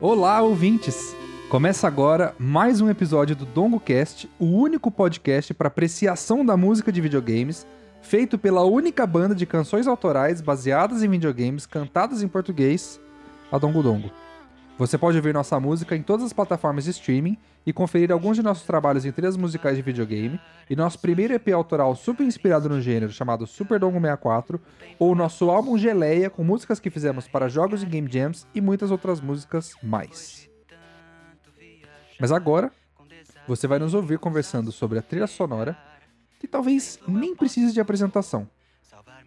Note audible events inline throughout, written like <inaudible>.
Olá, ouvintes! Começa agora mais um episódio do DongoCast, o único podcast para apreciação da música de videogames, feito pela única banda de canções autorais baseadas em videogames cantadas em português, a Dongo Dongo. Você pode ouvir nossa música em todas as plataformas de streaming e conferir alguns de nossos trabalhos em trilhas musicais de videogame e nosso primeiro EP autoral super inspirado no gênero chamado Super Dongo 64 ou nosso álbum Geleia com músicas que fizemos para jogos e game jams e muitas outras músicas mais. Mas agora, você vai nos ouvir conversando sobre a trilha sonora que talvez nem precise de apresentação.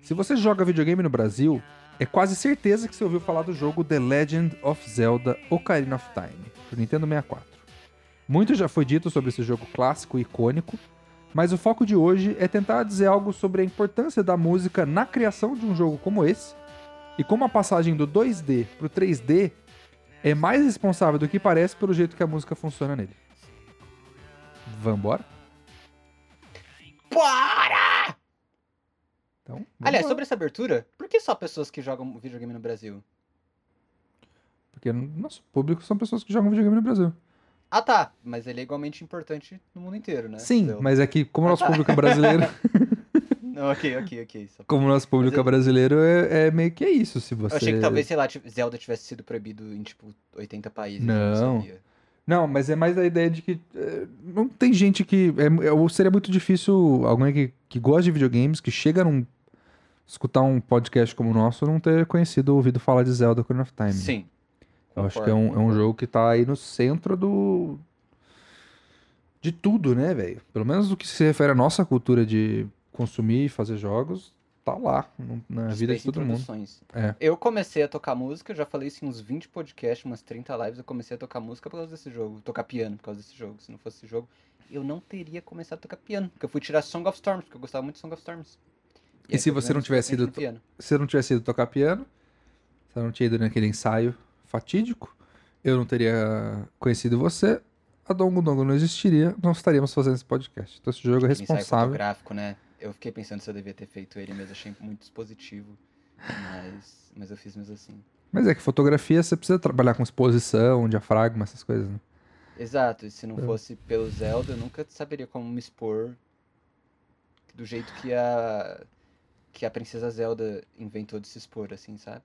Se você joga videogame no Brasil, é quase certeza que você ouviu falar do jogo The Legend of Zelda Ocarina of Time, do Nintendo 64. Muito já foi dito sobre esse jogo clássico e icônico, mas o foco de hoje é tentar dizer algo sobre a importância da música na criação de um jogo como esse e como a passagem do 2D para o 3D é mais responsável do que parece pelo jeito que a música funciona nele. Vambora? Bora! Então, Aliás, vambora. sobre essa abertura, por que só pessoas que jogam videogame no Brasil? Porque nosso público são pessoas que jogam videogame no Brasil. Ah, tá. Mas ele é igualmente importante no mundo inteiro, né? Sim, Zelda. mas é que como o nosso público é brasileiro, <laughs> Não, ok, ok, ok. Só... como o nosso público eu- é brasileiro, é, é meio que é isso. Se você Eu achei que talvez, sei lá, Zelda tivesse sido proibido em, tipo, 80 países. Não. Não, mas é mais a ideia de que é, não tem gente que. É, é- ou seria muito difícil alguém que, que gosta de videogames, que chega num. Escutar um podcast como o nosso, não ter conhecido ou ouvido falar de Zelda Ocarina of Time. né? Sim. Eu acho que é concordo, um, é um concordo. jogo que tá aí no centro do. de tudo, né, velho? Pelo menos do que se refere à nossa cultura de consumir e fazer jogos, tá lá na vida de Space todo mundo. É. Eu comecei a tocar música, já falei isso em uns 20 podcasts, umas 30 lives, eu comecei a tocar música por causa desse jogo, tocar piano por causa desse jogo. Se não fosse esse jogo, eu não teria começado a tocar piano, porque eu fui tirar Song of Storms, porque eu gostava muito de Song of Storms. E se você não vendo tivesse ido se não tivesse ido tocar piano, se eu não tinha ido naquele ensaio fatídico, eu não teria conhecido você, a Dongo Dongo não existiria, não estaríamos fazendo esse podcast. Então esse jogo é ensaio responsável. fotográfico, né? Eu fiquei pensando se eu devia ter feito ele mesmo, achei muito dispositivo. Mas, mas eu fiz mesmo assim. Mas é que fotografia você precisa trabalhar com exposição, diafragma, essas coisas, né? Exato, e se não É. fosse pelo Zelda, eu nunca saberia como me expor do jeito que a que a princesa Zelda inventou de se expor, assim, sabe?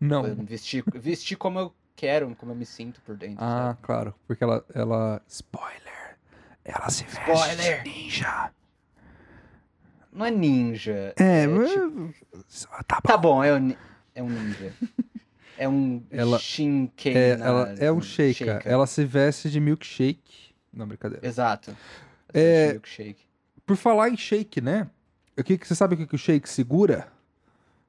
Não. Vestir, vestir como eu quero, como eu me sinto por dentro, Ah, sabe? claro, porque ela, ela. Spoiler! Ela se veste Spoiler! de ninja. Não é ninja. É, tipo- mas. Tá bom. Tá bom, é um, é um ninja. É um Ela- Shinkei. É, na- ela é um shaker. Ela se veste de milkshake. Não, brincadeira. Exato. É- Milkshake. Por falar em shake, né? O que, você sabe o que, que o shake segura?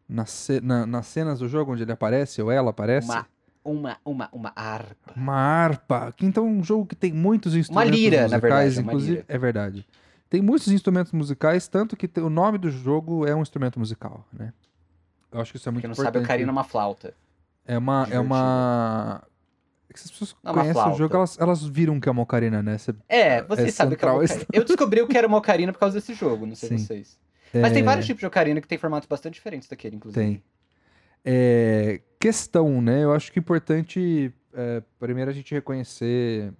Na ce- na- nas cenas do jogo onde ele aparece, ou ela aparece? Uma, uma, uma, uma harpa. Uma harpa. Que então é um jogo que tem muitos instrumentos lira, na musicais, verdade, é uma inclusive. lira. É verdade. Tem muitos instrumentos musicais, tanto que o nome do jogo é um instrumento musical, né? Eu acho que isso é muito Quem não importante. sabe, o Karina é uma flauta. É uma. É uma. é as pessoas Não é uma conhecem o jogo, elas, elas viram que é uma ocarina, né? Você- É, você É sabe o que é uma ocarina. Eu descobri o que era uma ocarina por causa desse jogo, não sei Sim. vocês. Mas tem é, vários tipos de ocarina que tem formatos bastante diferentes daquele, inclusive. Tem. É, questão, né? Eu acho que é importante, é, primeiro, a gente reconhecer.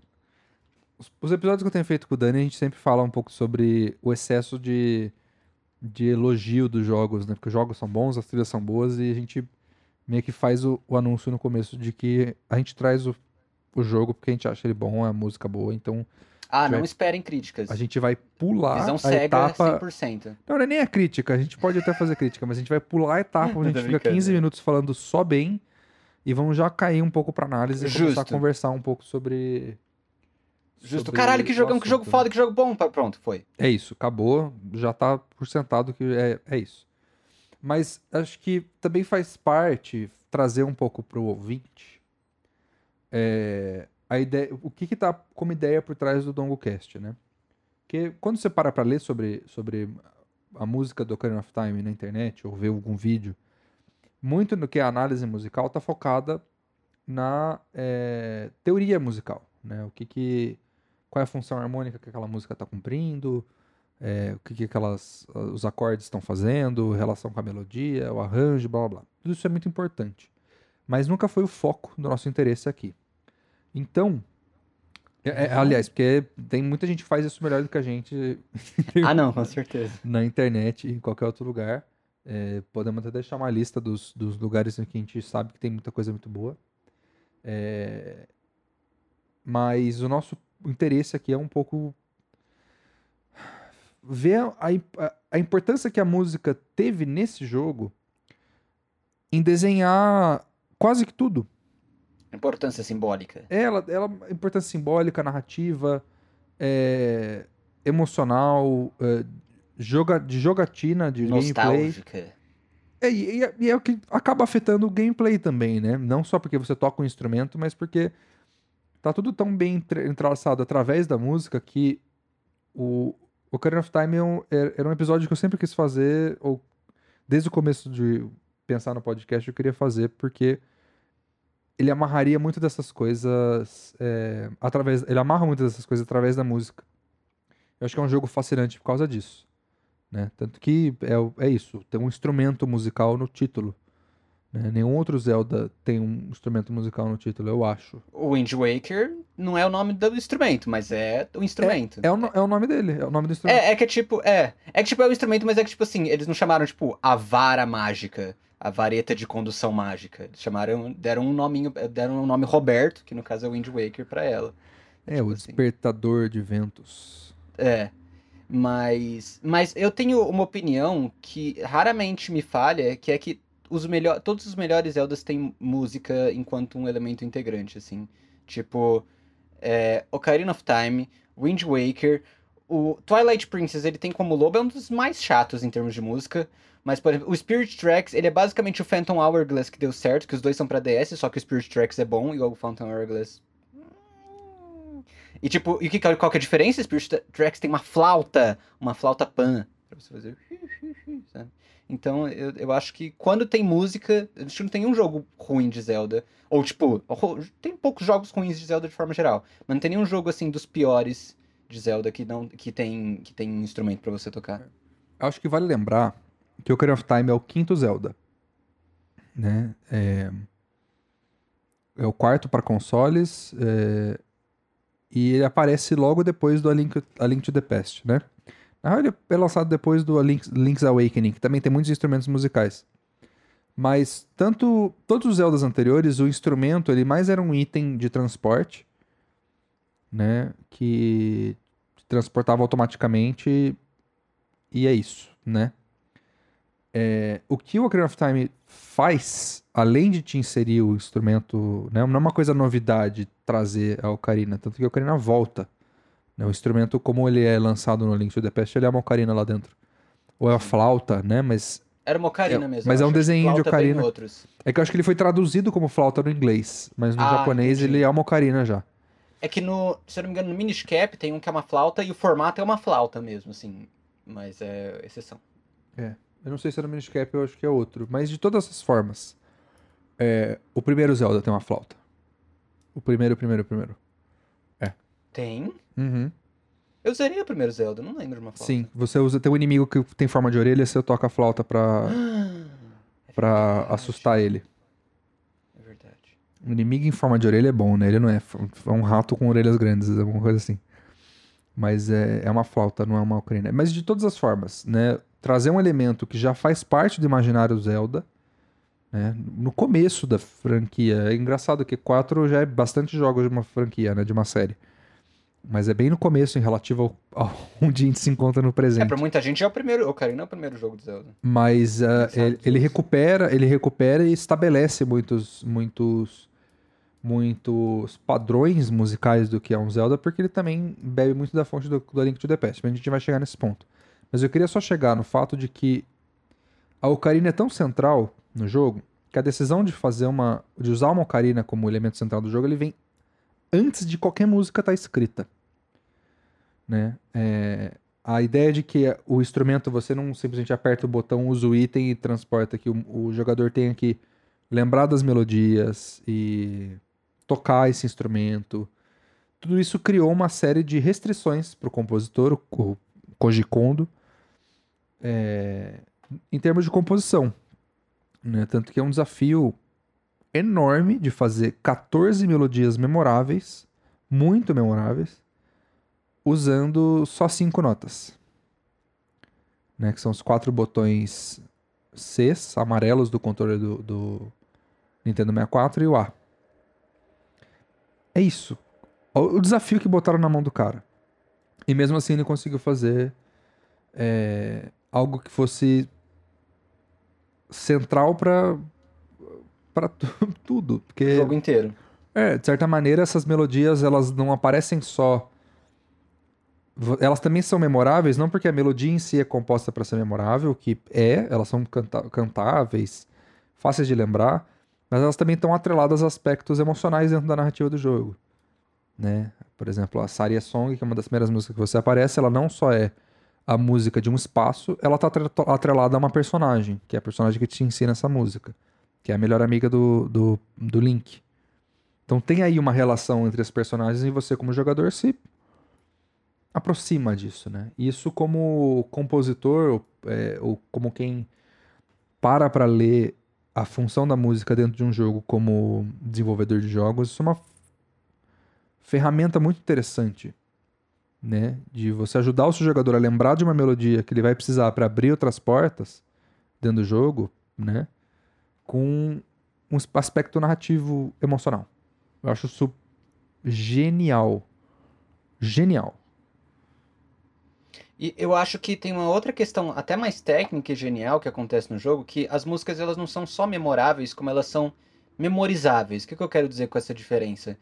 Os, os episódios que eu tenho feito com o Dani, a gente sempre fala um pouco sobre o excesso de, de elogio dos jogos, né? Porque os jogos são bons, as trilhas são boas e a gente meio que faz o, o anúncio no começo de que a gente traz o, o jogo porque a gente acha ele bom, a música boa, então Ah, Vai- não esperem críticas. a gente vai pular Visão a cega etapa 100%. não, não é nem a crítica, a gente pode até fazer crítica, mas a gente vai pular a etapa <laughs> onde a gente fica brincando. 15 minutos falando só bem e vamos já cair um pouco pra análise e começar a conversar um pouco sobre. Justo. sobre Caralho, que jogão, que jogo assunto, foda, que jogo bom. Pronto, foi. É isso, acabou, já tá por sentado que é, é isso. Mas acho que também faz parte trazer um pouco pro ouvinte é, a ideia, o que que tá como ideia por trás do DongoCast, né? Porque quando você para pra ler sobre, sobre a música do Ocarina of Time na internet ou ver algum vídeo, muito do que é análise musical tá focada na é, teoria musical, né? O que que qual é a função harmônica que aquela música está cumprindo, é, o que, que aquelas, os acordes estão fazendo, relação com a melodia, o arranjo, blá blá blá. Tudo isso é muito importante. Mas nunca foi o foco do nosso interesse aqui. Então, é, é, aliás, porque tem muita gente que faz isso melhor do que a gente. <laughs> ah, não, com certeza. Na internet, em qualquer outro lugar. É, podemos até deixar uma lista dos, dos lugares em que a gente sabe que tem muita coisa muito boa. É, mas o nosso interesse aqui é um pouco ver a, a, a, importância que a música teve nesse jogo em desenhar quase que tudo. Importância simbólica. Ela, ela importância simbólica, narrativa, é, emocional, é, joga, de jogatina, de Nostálgica. gameplay. É, e, e, é o que acaba afetando o gameplay também, né? Não só porque você toca um instrumento, mas porque tá tudo tão bem entrelaçado através da música que o, o Ocarina of Time é um, é, era um episódio que eu sempre quis fazer, ou desde o começo de pensar no podcast eu queria fazer, porque ele amarraria muito dessas coisas é, através. Ele amarra muitas dessas coisas através da música. Eu acho que é um jogo fascinante por causa disso. Né? Tanto que é, é isso, tem um instrumento musical no título. Né? Nenhum outro Zelda tem um instrumento musical no título, eu acho. O Wind Waker não é o nome do instrumento, mas é o instrumento. É, é, o, é o nome dele, é o nome do instrumento. É, é que é tipo, é. É que tipo, é o instrumento, mas é que tipo assim, eles não chamaram tipo a vara mágica, a vareta de condução mágica. Chamaram, deram um nominho, deram um nome Roberto, que no caso é Wind Waker pra ela. É, tipo o assim. despertador de ventos. É. Mas, mas eu tenho uma opinião que raramente me falha, que é que os melhor, todos os melhores Zeldas têm música enquanto um elemento integrante, assim. Tipo, é, Ocarina of Time, Wind Waker, o Twilight Princess, ele tem como lobo, é um dos mais chatos em termos de música. Mas, por exemplo, o Spirit Tracks, ele é basicamente o Phantom Hourglass que deu certo, que os dois são pra DS, só que o Spirit Tracks é bom, igual o Phantom Hourglass e tipo, e que, qual que é a diferença? Spirit Tracks tem uma flauta, uma flauta pan, pra você fazer. <laughs> Então, eu, eu acho que quando tem música, a gente não tem um jogo ruim de Zelda. Ou, tipo, tem poucos jogos ruins de Zelda de forma geral. Mas não tem nenhum jogo, assim, dos piores de Zelda que, não, que, tem, que tem instrumento para você tocar. Acho que vale lembrar que o of Time é o quinto Zelda. Né? É, é o quarto para consoles. É, e ele aparece logo depois do A Link, A Link to the Past, né? Na real, ele é lançado depois do Link's, Link's Awakening, que também tem muitos instrumentos musicais. Mas tanto todos os Zeldas anteriores, o instrumento ele mais era um item de transporte, né, que transportava automaticamente e é isso, né? É, o que o Ocarina of Time faz, além de te inserir o instrumento, né, não é uma coisa novidade trazer a Ocarina, tanto que a Ocarina volta né? O instrumento, como ele é lançado no Link to the Past, ele é uma ocarina lá dentro. Ou é a flauta, né? Mas. Era uma ocarina é, mesmo. Mas é um desenho de ocarina. É que eu acho que ele foi traduzido como flauta no inglês, mas no ah, japonês entendi. ele é uma ocarina já. É que no, se eu não me engano, no Minish Cap tem um que é uma flauta e o formato é uma flauta mesmo, assim. Mas é exceção. É. Eu não sei se é no Minish Cap, eu acho que é outro. Mas de todas as formas, é, o primeiro Zelda tem uma flauta. O primeiro, o primeiro, o primeiro. Tem? Uhum. Eu usaria o primeiro Zelda, não lembro de uma flauta. Sim, você usa. Tem um inimigo que tem forma de orelha, você toca a flauta pra. <gasps> é pra assustar ele. É. O inimigo em forma de orelha é bom, né? Ele não é. É um rato com orelhas grandes, alguma coisa assim. Mas é, é uma flauta, não é uma ocarina. Mas de todas as formas, né? Trazer um elemento que já faz parte do imaginário Zelda. Né? No começo da franquia. É engraçado que 4 já é bastante jogos de uma franquia, né? De uma série. Mas é bem no começo, em relativo ao, <laughs> ao onde a gente se encontra no presente. É, pra muita gente é o primeiro. O Ocarina é o primeiro jogo do Zelda. Mas uh, ele, ele, recupera, ele recupera e estabelece muitos, muitos, muitos padrões musicais do que é um Zelda, porque ele também bebe muito da fonte do, do Link to the Past. Mas a gente vai chegar nesse ponto. Mas eu queria só chegar no fato de que a Ocarina é tão central no jogo que a decisão de fazer uma. de usar uma Ocarina como elemento central do jogo, ele vem antes de qualquer música estar tá escrita. Né? É, a ideia de que o instrumento você não simplesmente aperta o botão, usa o item e transporta, que o, o jogador tenha que lembrar das melodias e tocar esse instrumento. Tudo isso criou uma série de restrições para o compositor. O Koji Kondo, é, em termos de composição. Né? Tanto que é um desafio enorme de fazer 14 melodias memoráveis, muito memoráveis, usando só cinco notas. Né? Que são os quatro botões Cs, amarelos do controle do, do Nintendo 64 e o A. É isso. O desafio que botaram na mão do cara. E mesmo assim ele conseguiu fazer é, algo que fosse central para para <laughs> tudo, porque O jogo inteiro. é, de certa maneira essas melodias elas não aparecem só elas também são memoráveis, não porque a melodia em si é composta para ser memorável, que é, elas são canta- cantáveis, fáceis de lembrar, mas elas também estão atreladas a aspectos emocionais dentro da narrativa do jogo, né? Por exemplo, a Saria Song, que é uma das primeiras músicas que você aparece, ela não só é a música de um espaço, ela tá atre- atrelada a uma personagem, que é a personagem que te ensina essa música, que é a melhor amiga do, do, do Link. Então tem aí uma relação entre as personagens e você, como jogador, se aproxima disso, né? Isso como compositor, ou, é, ou como quem para para ler a função da música dentro de um jogo como desenvolvedor de jogos, isso é uma ferramenta muito interessante, né? De você ajudar o seu jogador a lembrar de uma melodia que ele vai precisar para abrir outras portas dentro do jogo, né? Com um aspecto narrativo emocional. Eu acho isso genial. Genial. E eu acho que tem uma outra questão até mais técnica e genial que acontece no jogo, que as músicas elas não são só memoráveis, como elas são memorizáveis. O que, que eu quero dizer com essa diferença?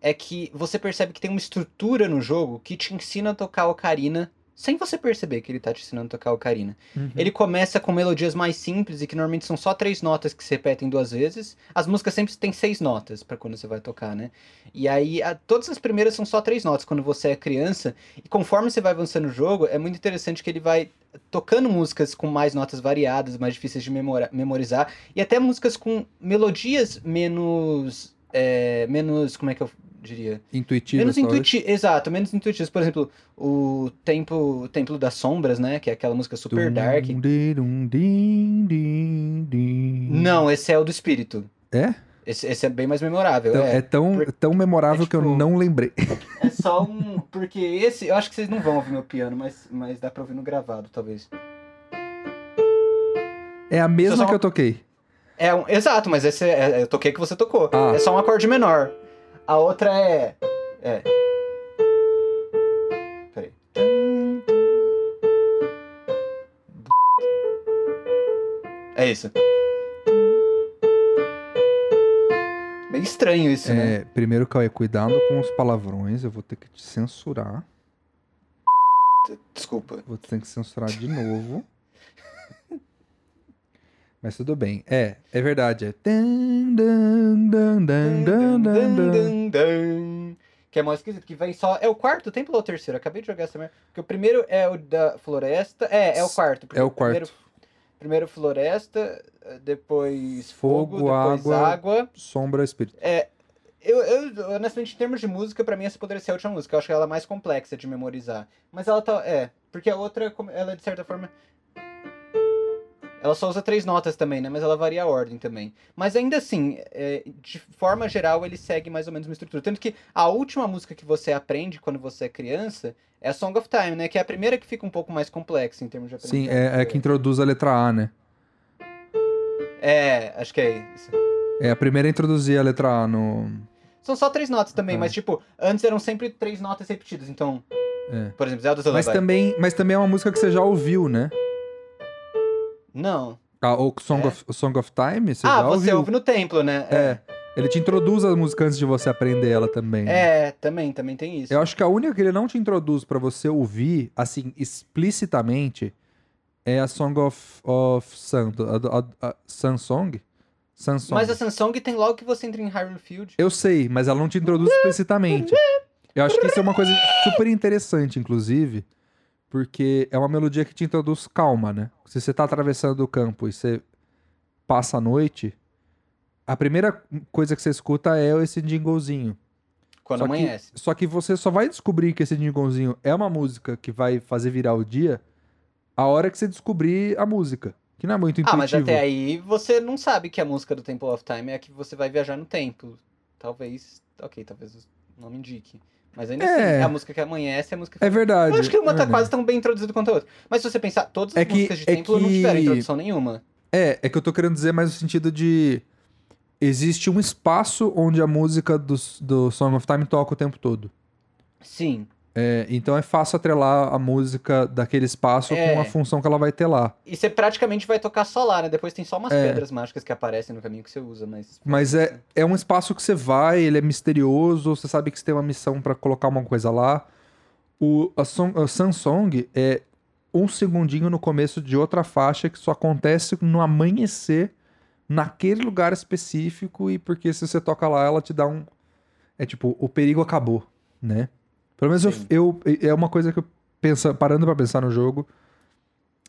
É que você percebe que tem uma estrutura no jogo que te ensina a tocar ocarina sem você perceber que ele tá te ensinando a tocar ocarina. Ele começa com melodias mais simples e que normalmente são só três notas que se repetem duas vezes. As músicas sempre têm seis notas pra quando você vai tocar, né? E aí, a- todas as primeiras são só três notas quando você é criança. E conforme você vai avançando no jogo, é muito interessante que ele vai tocando músicas com mais notas variadas, mais difíceis de memora- memorizar. E até músicas com melodias menos. é, menos. Como é que eu diria? Intuitivo. Menos talvez. intuitivos, exato, menos intuitivos. Por exemplo, o Templo, Templo das Sombras, né? Que é aquela música super dark. Dum, di, dum, din, din, din. Não, esse é o do espírito. É? Esse, esse é bem mais memorável. Então, é. é tão, Por- tão memorável é que eu tipo- não lembrei. É só um. Porque esse. Eu acho que vocês não vão ouvir meu piano, mas, mas dá pra ouvir no gravado, talvez. É a mesma só- que eu toquei. É um. Exato, mas esse é, eu toquei que você tocou. Ah. É só um acorde menor. A outra é. É. Peraí. É isso. Bem estranho isso, né? É, primeiro, Cauê, cuidado com os palavrões. Eu vou ter que te censurar. Desculpa. Vou ter que censurar de novo. Mas tudo bem. É, é verdade. É. Que é mais esquisito, que vem só. É o quarto templo ou o terceiro? Acabei de jogar essa merda. Porque o primeiro é o da floresta. É, é o quarto. É o Primeiro, quarto. primeiro floresta, depois Fogo, fogo, depois água. água. Sombra, espírito. É. Eu, eu, honestamente, em termos de música, pra mim essa poderia ser a última música. Eu acho que ela é mais complexa de memorizar. Mas ela tá. É. Porque a outra, ela de certa forma. Ela só usa três notas também, né? Mas ela varia a ordem também. Mas ainda assim, é, de forma geral, ele segue mais ou menos uma estrutura. Tanto que a última música que você aprende quando você é criança é a Song of Time, né? Que é a primeira que fica um pouco mais complexa em termos de Sim, aprendizagem. é, é que introduz a letra A, né? É, acho que é isso. É a primeira a introduzir a letra A no. São só três notas também, É. mas tipo, antes eram sempre três notas repetidas. Então, É. por exemplo, Zelda Mas também, mas também é uma música que você já ouviu, né? Não. Ah, o Song, É? of, Song of Time, você ah, já você ouviu. ouve no templo, né? É. Ele te introduz a música antes de você aprender ela também. né? É, também, também tem isso. Eu acho que a única que ele não te introduz pra você ouvir, assim, explicitamente, é a Song of, of Sun, a, a, a Sun Song. Sun Song. Mas a Samsung tem logo que você entra em Hyrule Field. Eu sei, mas ela não te introduz explicitamente. Eu acho que isso é uma coisa super interessante, inclusive, porque é uma melodia que te introduz calma, né? Se você tá atravessando o campo e você passa a noite, a primeira coisa que você escuta é esse jinglezinho. Quando Só que- amanhece. Só que você só vai descobrir que esse Dingonzinho é uma música que vai fazer virar o dia a hora que você descobrir a música. Que não é muito Ah, mas intuitivo. até aí você não sabe que a música do Temple of Time é a que você vai viajar no tempo. Talvez. Ok, talvez o nome indique. Mas ainda É. assim, é a música que amanhece é a música que É verdade. Eu acho que uma é tá quase tão bem introduzida quanto a outra. Mas se você pensar, todas as É que- músicas de é templo não tiveram que- introdução nenhuma. É, é que eu tô querendo dizer mais no sentido de. Existe um espaço onde a música do, do Song of Time toca o tempo todo. Sim. É, então é fácil atrelar a música daquele espaço É. com a função que ela vai ter lá. E você praticamente vai tocar só lá, né? Depois tem só umas É. pedras mágicas que aparecem no caminho que você usa, mas. Mas é, é um espaço que você vai, ele é misterioso, você sabe que você tem uma missão pra colocar uma coisa lá. O, a, song, a Samsung é um segundinho no começo de outra faixa que só acontece no amanhecer naquele lugar específico e porque se você toca lá, ela te dá um. É tipo, o perigo acabou, né? Pelo menos eu, eu- é uma coisa que eu pensa, parando pra pensar no jogo,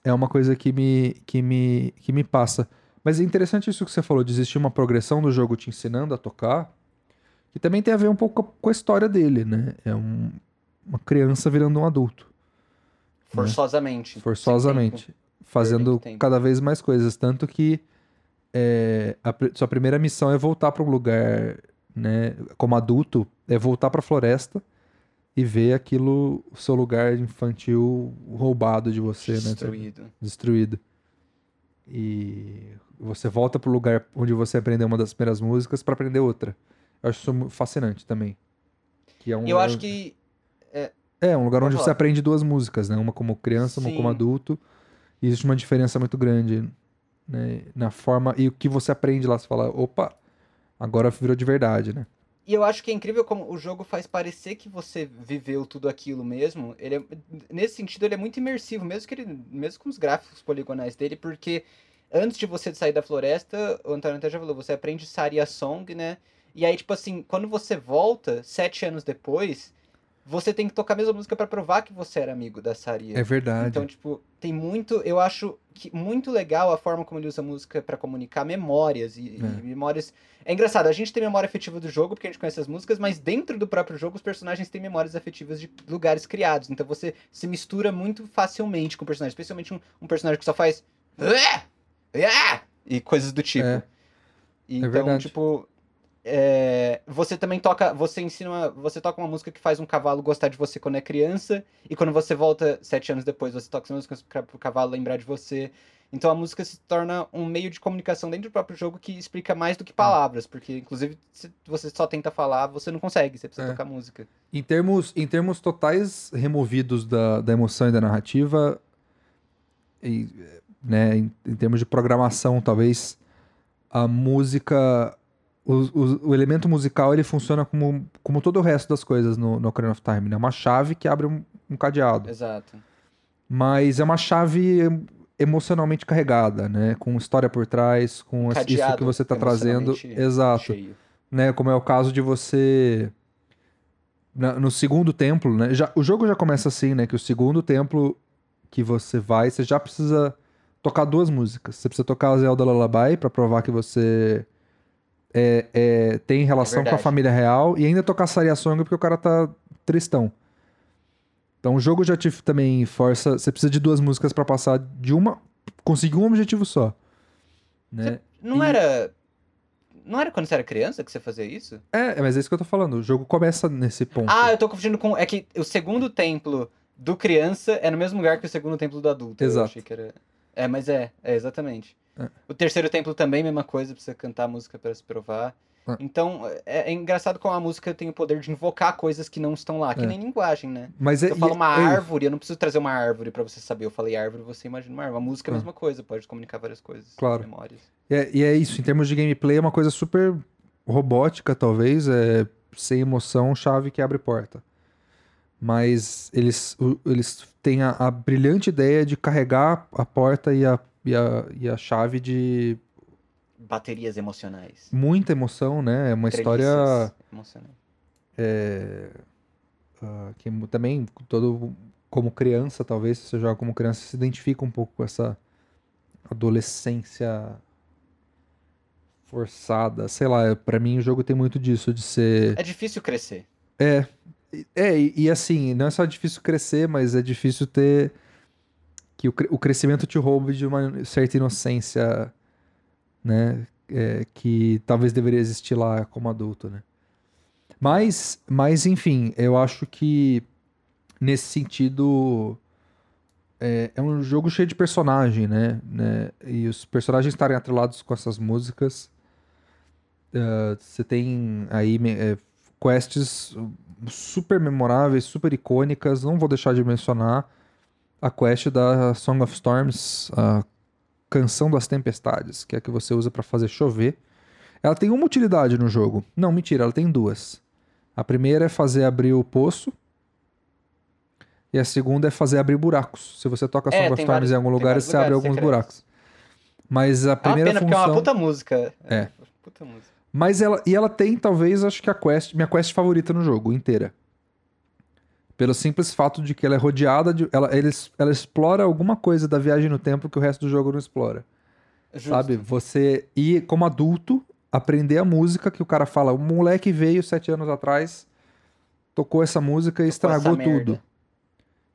é uma coisa que me, que me, que me passa. Mas é interessante isso que você falou, de existir uma progressão do jogo te ensinando a tocar, que também tem a ver um pouco com a história dele, né? É um- uma criança virando um adulto, Forçosamente. forçosamente, fazendo cada vez mais coisas. Tanto que é, a sua primeira missão é voltar para um lugar, né? Como adulto, é voltar para a floresta e ver aquilo, o seu lugar infantil roubado de você, né? Destruído. destruído. E você volta pro lugar onde você aprendeu uma das primeiras músicas pra aprender outra. Eu acho isso fascinante também. Que é um E eu lugar- acho que. é um lugar Pode onde você falar. aprende duas músicas, né? Uma como criança, uma como Sim. adulto. E existe uma diferença muito grande, né? Na forma e o que você aprende lá, você fala, opa, agora virou de verdade, né? E eu acho que é incrível como o jogo faz parecer que você viveu tudo aquilo mesmo. Ele é- nesse sentido, ele é muito imersivo, mesmo que ele, mesmo com os gráficos poligonais dele, porque antes de você sair da floresta, o Antônio até já falou, você aprende Saria Song, né? E aí, tipo assim, quando você volta, sete anos depois, você tem que tocar a mesma música pra provar que você era amigo da Saria. É verdade. Então, tipo, tem muito. Eu acho que muito legal a forma como ele usa a música pra comunicar memórias. E, É. e memórias. É engraçado, a gente tem memória afetiva do jogo, porque a gente conhece as músicas, mas dentro do próprio jogo, os personagens têm memórias afetivas de lugares criados. Então você se mistura muito facilmente com o personagem. Especialmente um, um personagem que só faz. E coisas do tipo. É. Então, verdade. tipo. É, você também toca, você ensina, uma- você toca uma música que faz um cavalo gostar de você quando é criança, e quando você volta sete anos depois, você toca essa música pra- pro cavalo lembrar de você. Então a música se torna um meio de comunicação dentro do próprio jogo que explica mais do que palavras, porque inclusive se você só tenta falar, você não consegue, você precisa É. tocar música. Em termos, em termos totais removidos da, da emoção e da narrativa, e, né, em, em termos de programação, talvez a música, o, o, o elemento musical, ele funciona como, como todo o resto das coisas no, no Ocarina of Time, né? Uma chave que abre um, um cadeado. Exato. Mas é uma chave emocionalmente carregada, né? Com história por trás, com as- isso Cadeado que você está trazendo. Exato Cheio. né? Como é o caso de você na- no segundo templo, né? Já, o jogo já começa assim, né? Que o segundo templo que você vai, você já precisa tocar duas músicas. Você precisa tocar a Zelda Lullaby pra provar que você é, é, tem relação com a família real e ainda tocar Saria Song porque o cara tá tristão. Então o jogo já te também força, você precisa de duas músicas pra passar de uma, conseguir um objetivo só, né? Não E- era. Não era quando você era criança que você fazia isso? É, mas é isso que eu tô falando. O jogo começa nesse ponto. Ah, eu tô confundindo com. É que o segundo templo do criança é no mesmo lugar que o segundo templo do adulto. Exato. era. É, mas é, é exatamente. É. O terceiro templo também, mesma coisa, precisa cantar a música pra se provar. É. Então, é, é engraçado como a música tem o poder de invocar coisas que não estão lá, que É. nem linguagem, né? Mas é, Eu falo uma árvore, eu não preciso trazer uma árvore pra você saber. Eu falei árvore, você imagina uma árvore. A música é a mesma coisa, pode comunicar várias coisas. Claro. Memórias. É, e é isso, em termos de gameplay, é uma coisa super robótica, talvez, é sem emoção, chave que abre porta. Mas eles, eles têm a, a brilhante ideia de carregar a porta e a, e, a, e a chave de Baterias emocionais. muita emoção, né? É uma história Treliças emocionais. ah, que também, todo como criança, talvez, se você joga como criança, se identifica um pouco com essa adolescência forçada. Sei lá, pra mim o jogo tem muito disso, de ser. É difícil crescer. É. É, e, e assim, não é só difícil crescer, mas é difícil ter. Que o, o crescimento te roube de uma certa inocência, né? é, que talvez deveria existir lá como adulto, né? Mas, mas enfim, eu acho que nesse sentido é, é um jogo cheio de personagem, né? né? E os personagens estarem atrelados com essas músicas. eh, Você tem aí é, quests super memoráveis, super icônicas. Não vou deixar de mencionar a quest da Song of Storms, a Canção das Tempestades, que é a que você usa para fazer chover. Ela tem uma utilidade no jogo. Não, mentira, ela tem duas. A primeira é fazer abrir o poço. E a segunda é fazer abrir buracos. Se você toca É, Song of Storms vários- em algum lugar, você abre alguns secretos. buracos. Mas a É uma primeira pena, porque é uma função. puta música. É. Puta música. Mas ela. E ela tem, talvez, acho que a quest, minha quest favorita no jogo, inteira. Pelo simples fato de que ela é rodeada de. Ela, ela, ela explora alguma coisa da viagem no tempo que o resto do jogo não explora. Justo. Sabe? Você ir como adulto, aprender a música que o cara fala. O moleque veio sete anos atrás, tocou essa música e Tocou estragou merda. tudo.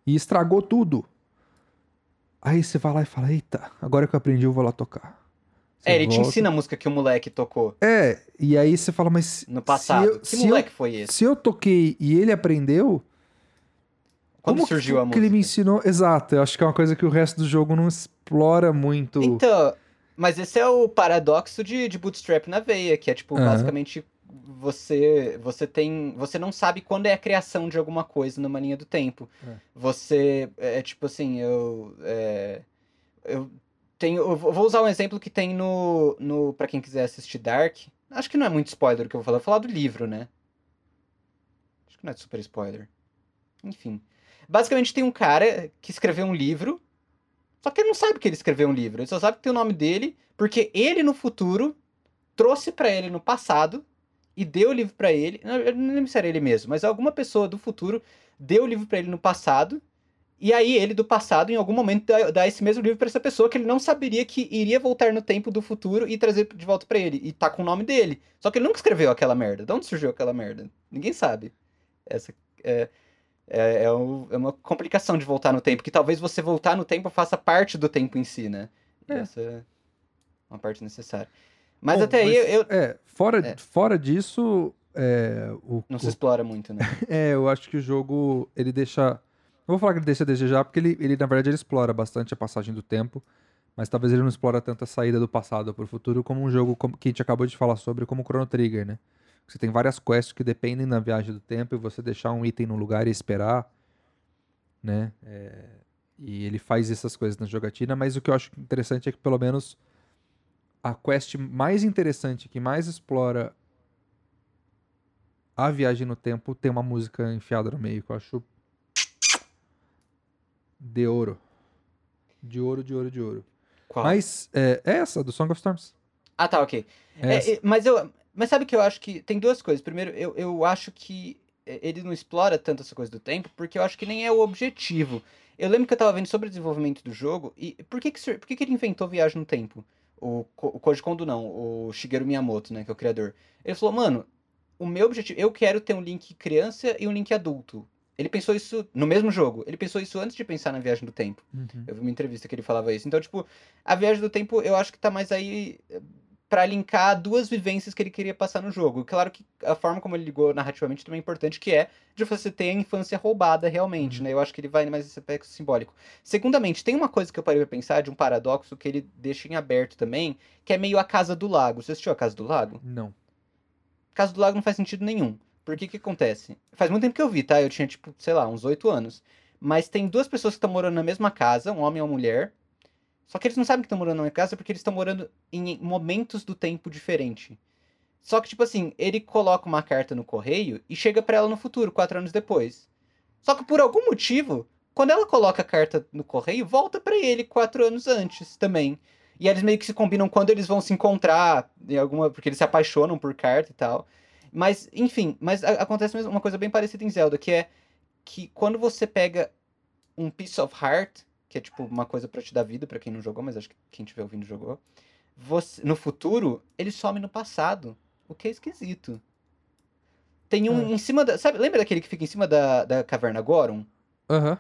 E estragou tudo. Aí você vai lá e fala: Eita, agora que eu aprendi, eu vou lá tocar. Você É, ele te volta- ensina a música que o moleque tocou É, e aí você fala, mas. no passado. eu- que se eu- moleque foi esse? Se eu toquei e ele aprendeu, Quando como surgiu que, a que música? ele me ensinou? Exato, eu acho que é uma coisa que o resto do jogo não explora muito. Então, mas esse é o paradoxo de, de Bootstrap na veia, que é tipo, Aham. basicamente, você você tem. Você não sabe quando é a criação de alguma coisa numa linha do tempo. É. Você. É tipo assim, eu. é, eu tenho. Eu vou usar um exemplo que tem no. no para quem quiser assistir Dark. Acho que não é muito spoiler o que eu vou falar. Eu vou falar do livro, né? Acho que não é super spoiler. Enfim. Basicamente tem um cara que escreveu um livro só que ele não sabe que ele escreveu um livro, ele só sabe que tem o nome dele, porque ele no futuro trouxe pra ele no passado e deu o livro pra ele. Eu não lembro se era ele mesmo, mas alguma pessoa do futuro deu o livro pra ele no passado. E aí ele do passado, em algum momento, dá, esse mesmo livro pra essa pessoa que ele não saberia que iria voltar no tempo do futuro e trazer de volta pra ele. E tá com o nome dele. Só que ele nunca escreveu aquela merda. De onde surgiu aquela merda? Ninguém sabe. Essa é, é, é, um- é uma complicação de voltar no tempo, que talvez você voltar no tempo faça parte do tempo em si, né? É. essa é uma parte necessária. Mas Bom, até aí mas, eu, É, fora, É. fora disso, é, o, não se o- explora muito, né? <laughs> é, eu acho que o jogo, ele deixa... Não vou falar que ele deixa a desejar, porque ele, ele, na verdade, ele explora bastante a passagem do tempo, mas talvez ele não explora tanto a saída do passado para o futuro como um jogo como, que a gente acabou de falar sobre, como o Chrono Trigger, né? Você tem várias quests que dependem da viagem do tempo e você deixar um item no lugar e esperar, né? É, e ele faz essas coisas na jogatina, mas o que eu acho interessante é que pelo menos a quest mais interessante, que mais explora a viagem no tempo, tem uma música enfiada no meio que eu acho de ouro. De ouro, de ouro, de ouro. Qual? Mas é, é essa, do Song of Storms. Ah, tá, ok. É É, é, mas eu. Mas sabe que eu acho que. Tem duas coisas. Primeiro, eu, eu acho que é, ele não explora tanto essa coisa do tempo, porque eu acho que nem é o objetivo. Eu lembro que eu tava vendo sobre o desenvolvimento do jogo, e por que, que, por que, que ele inventou viagem no tempo? O, o Koji Kondo não, o Shigeru Miyamoto, né, que é o criador. Ele falou, mano, o meu objetivo, eu quero ter um link criança e um link adulto. Ele pensou isso no mesmo jogo. Ele pensou isso antes de pensar na viagem do tempo. Uhum. Eu vi uma entrevista que ele falava isso. Então, tipo, a viagem do tempo eu acho que tá mais aí pra linkar duas vivências que ele queria passar no jogo. Claro que a forma como ele ligou narrativamente também é importante, que é de você ter a infância roubada realmente, Uhum. né? Eu acho que ele vai mais esse aspecto simbólico. Segundamente, tem uma coisa que eu parei pra pensar, de um paradoxo que ele deixa em aberto também, que é meio a Casa do Lago. Você assistiu a Casa do Lago? Não. Casa do Lago não faz sentido nenhum. Por que que acontece? Faz muito tempo que eu vi, tá? Eu tinha, tipo, sei lá, uns oito anos. Mas tem duas pessoas que estão morando na mesma casa, um homem e uma mulher. Só que eles não sabem que estão morando na mesma casa porque eles estão morando em momentos do tempo diferente. Só que, tipo assim, ele coloca uma carta no correio e chega pra ela no futuro, quatro anos depois. Só que por algum motivo, quando ela coloca a carta no correio, volta pra ele quatro anos antes também. E eles meio que se combinam quando eles vão se encontrar, em alguma, porque eles se apaixonam por carta e tal. Mas, enfim, mas acontece uma coisa bem parecida em Zelda, que é que quando você pega um piece of heart, que é tipo uma coisa pra te dar vida, pra quem não jogou, mas acho que quem tiver ouvindo jogou, você, no futuro, ele some no passado, o que é esquisito. tem um Ah. em cima da. Sabe, lembra daquele que fica em cima da, da caverna Goron? Aham.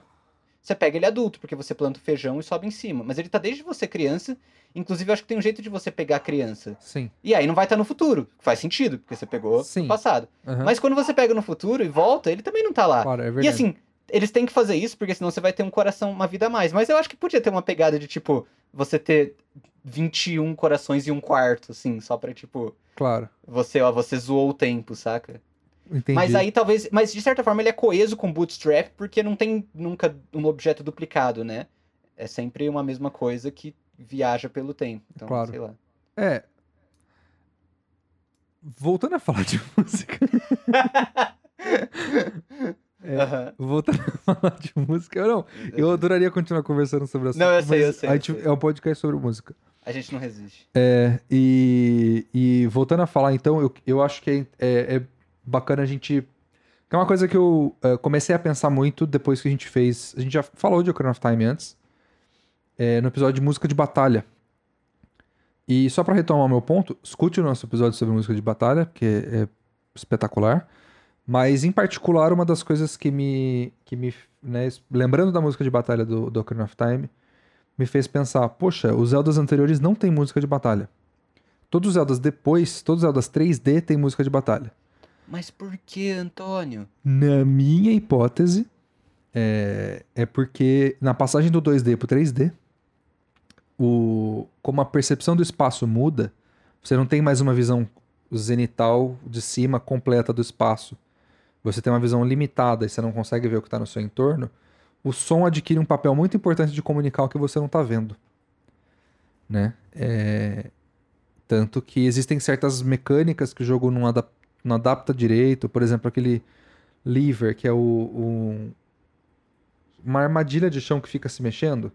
Você pega ele adulto, porque você planta o feijão e sobe em cima. Mas ele tá desde você criança. Inclusive, eu acho que tem um jeito de você pegar a criança. Sim. E aí não vai estar no futuro. Faz sentido, porque você pegou Sim. no passado. Aham. Mas quando você pega no futuro e volta, ele também não tá lá. Claro, é verdade. E assim, eles têm que fazer isso, porque senão você vai ter um coração, uma vida a mais. Mas eu acho que podia ter uma pegada de, tipo, você ter 21 corações e um quarto, assim, só pra, tipo, Claro. você, ó, você zoou o tempo, saca? Entendi. Mas aí talvez. Mas de certa forma ele é coeso com Bootstrap, porque não tem nunca um objeto duplicado, né? É sempre uma mesma coisa que viaja pelo tempo. Então, Claro. sei lá. É. Voltando a falar de <laughs> música. <laughs> É. Voltando <laughs> a falar de música. Eu não. Eu adoraria continuar conversando sobre assunto. Não, eu sei, eu sei, a eu gente- sei. É um podcast sobre música. A gente não resiste. É, e, e voltando a falar, então, eu, eu acho que é, é- é bacana a gente. Que é uma coisa que eu é, comecei a pensar muito depois que a gente fez. A gente já falou de Ocarina of Time antes, é, no episódio de música de batalha. E só pra retomar o meu ponto, escute o nosso episódio sobre música de batalha, porque é espetacular. Mas, em particular, uma das coisas que me. Que me né, lembrando da música de batalha do, do Ocarina of Time, me fez pensar: poxa, os Zeldas anteriores não tem música de batalha. Todos os Zeldas depois, todos os Zeldas 3D tem música de batalha. Mas por que, Antônio? Na minha hipótese, é, é porque na passagem do 2D pro 3D, o, como a percepção do espaço muda, você não tem mais uma visão zenital de cima completa do espaço. Você tem uma visão limitada e você não consegue ver o que está no seu entorno. O som adquire um papel muito importante de comunicar o que você não está vendo. Né? É, Tanto que existem certas mecânicas que o jogo não, adap- não adapta direito. Por exemplo, aquele lever, que é o, o- uma armadilha de chão que fica se mexendo.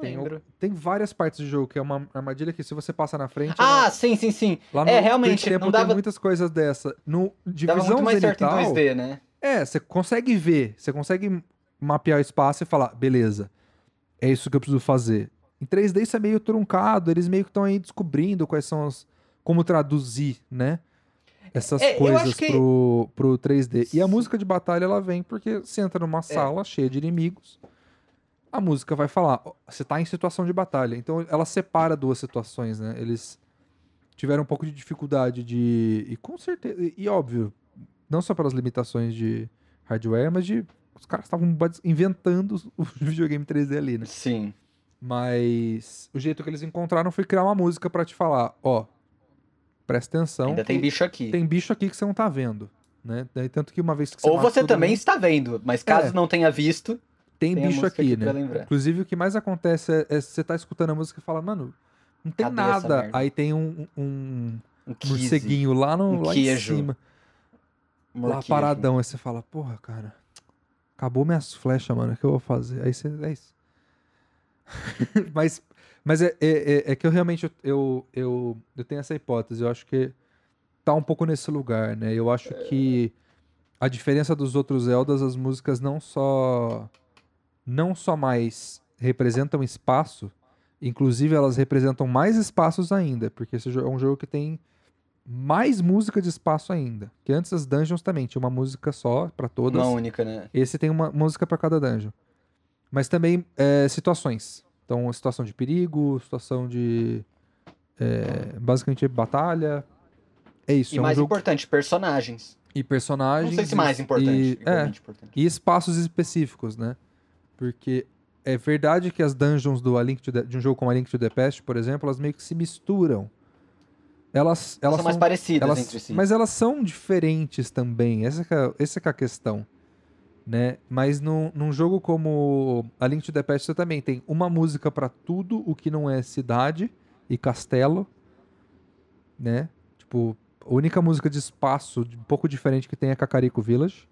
Tem, lembro. tem várias partes do jogo que é uma armadilha que se você passa na frente. Ah, ela- sim, sim, sim. lá é, no realmente, Quick Tempo não dava- tem muitas coisas dessa. No Dava divisão muito mais certo em zenital, 2D, né? é, você consegue ver, você consegue mapear o espaço e falar, beleza, é isso que eu preciso fazer. Em 3D isso é meio truncado, eles meio que estão aí descobrindo quais são as. como traduzir, né? Essas É, coisas que- pro, pro 3D. E a música de batalha ela vem porque você entra É. numa sala cheia de inimigos. A música vai falar, você tá em situação de batalha. Então ela separa duas situações, né? Eles tiveram um pouco de dificuldade de. E com certeza. E, óbvio, não só pelas limitações de hardware, mas de. Os caras estavam inventando o <laughs> videogame 3D ali, né? Sim. Mas o jeito que eles encontraram foi criar uma música pra te falar, ó, presta atenção. Ainda tem bicho aqui. tem bicho aqui que você não tá vendo, né? Daí, tanto que uma vez que você Ou você também mundo, está vendo, mas caso É. não tenha visto, tem, tem bicho aqui, né? Inclusive o que mais acontece é, é você tá escutando a música e fala, mano, não tem Cadê nada. Aí tem um, um um morceguinho lá, no, um lá queijo, em cima, um lá paradão. Aí você fala, porra, cara, acabou minhas flechas, mano, o que eu vou fazer? Aí você, é isso. <laughs> mas mas é, é, é- é que eu realmente, eu, eu, eu, eu tenho essa hipótese, eu acho que tá um pouco nesse lugar, né? Eu acho que a diferença dos outros Zeldas, as músicas não só não só mais representam espaço, inclusive elas representam mais espaços ainda, porque esse é um jogo que tem mais música de espaço ainda. Que antes as dungeons também tinha uma música só pra todas. Uma única, né? Esse tem uma música pra cada dungeon. Mas também é, situações. Então, situação de perigo, situação de. é, basicamente, batalha. É isso. E é um mais jogo. importante, personagens. E personagens. Não sei se mais importante, E, é, importante. e espaços específicos, né? Porque é verdade que as dungeons do A Link to the- de um jogo como A Link to the Past, por exemplo, elas meio que se misturam. Elas, elas são mais parecidas elas- entre si. Mas elas são diferentes também. Essa é, essa é a questão. Né? Mas num, num jogo como A Link to the Past, você também tem uma música pra tudo o que não é cidade e castelo. Né? Tipo, a única música de espaço um pouco diferente que tem é Kakariko Village.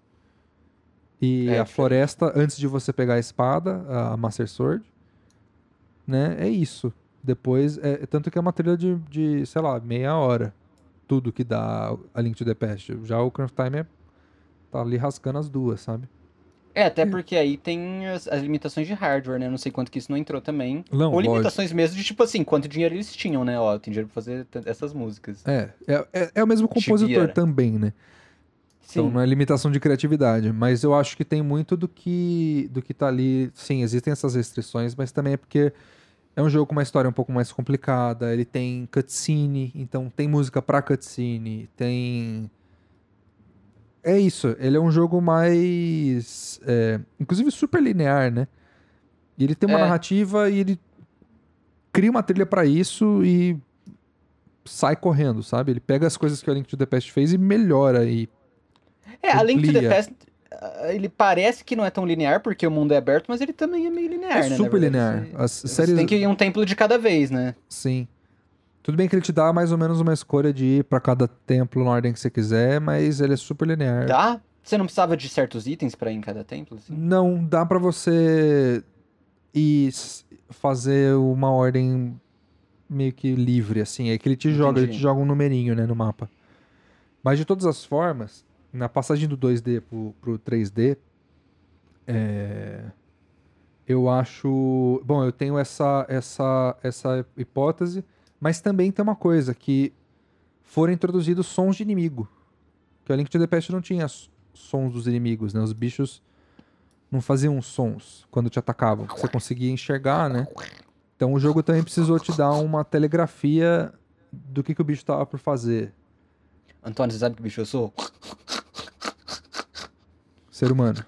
E É, a floresta antes de você pegar a espada, a Master Sword. Né? É isso. Depois, é, tanto que é uma trilha de, de, sei lá, meia hora. Tudo que dá a Link to the Past. Já o Craft Time é, tá ali rascando as duas, sabe? É, até porque aí tem as, as limitações de hardware, né? Não sei quanto que isso não entrou também. Não, Ou lógico. limitações mesmo de tipo assim, quanto dinheiro eles tinham, né? Ó, tem dinheiro pra fazer essas músicas. É, é, é, é o mesmo compositor Shigeru. também, né? Então Sim. não é limitação de criatividade, mas eu acho que tem muito do que do que tá ali. Sim, existem essas restrições, mas também é porque é um jogo com uma história um pouco mais complicada, ele tem cutscene, então tem música pra cutscene, tem É isso, ele é um jogo mais é, inclusive super linear, né? E ele tem uma É. narrativa e ele cria uma trilha pra isso e sai correndo, sabe? Ele pega as coisas que o Link to the Past fez e melhora e É, a Link to the. Past, ah, ele parece que não é tão linear, porque o mundo é aberto, mas ele também é meio linear, É né? super linear. Você, As séries. tem que ir um templo de cada vez, né? Sim. Tudo bem que ele te dá mais ou menos uma escolha de ir pra cada templo na ordem que você quiser, mas ele é super linear. Dá? Você não precisava de certos itens pra ir em cada templo? Assim? Não, dá pra você ir fazer uma ordem meio que livre, assim. É que ele te joga, ele Entendi. te joga um numerinho, né, no mapa. Mas de todas as formas, na passagem do 2D pro, pro 3D, é, eu acho. Bom, eu tenho essa, essa, essa hipótese, mas também tem uma coisa, que foram introduzidos sons de inimigo. Que o Link to the Past não tinha sons dos inimigos, né? Os bichos não faziam sons quando te atacavam. Você conseguia enxergar, né? Então o jogo também precisou te dar uma telegrafia do que, que o bicho tava por fazer. Antônio, você sabe que bicho eu sou? Ser humano.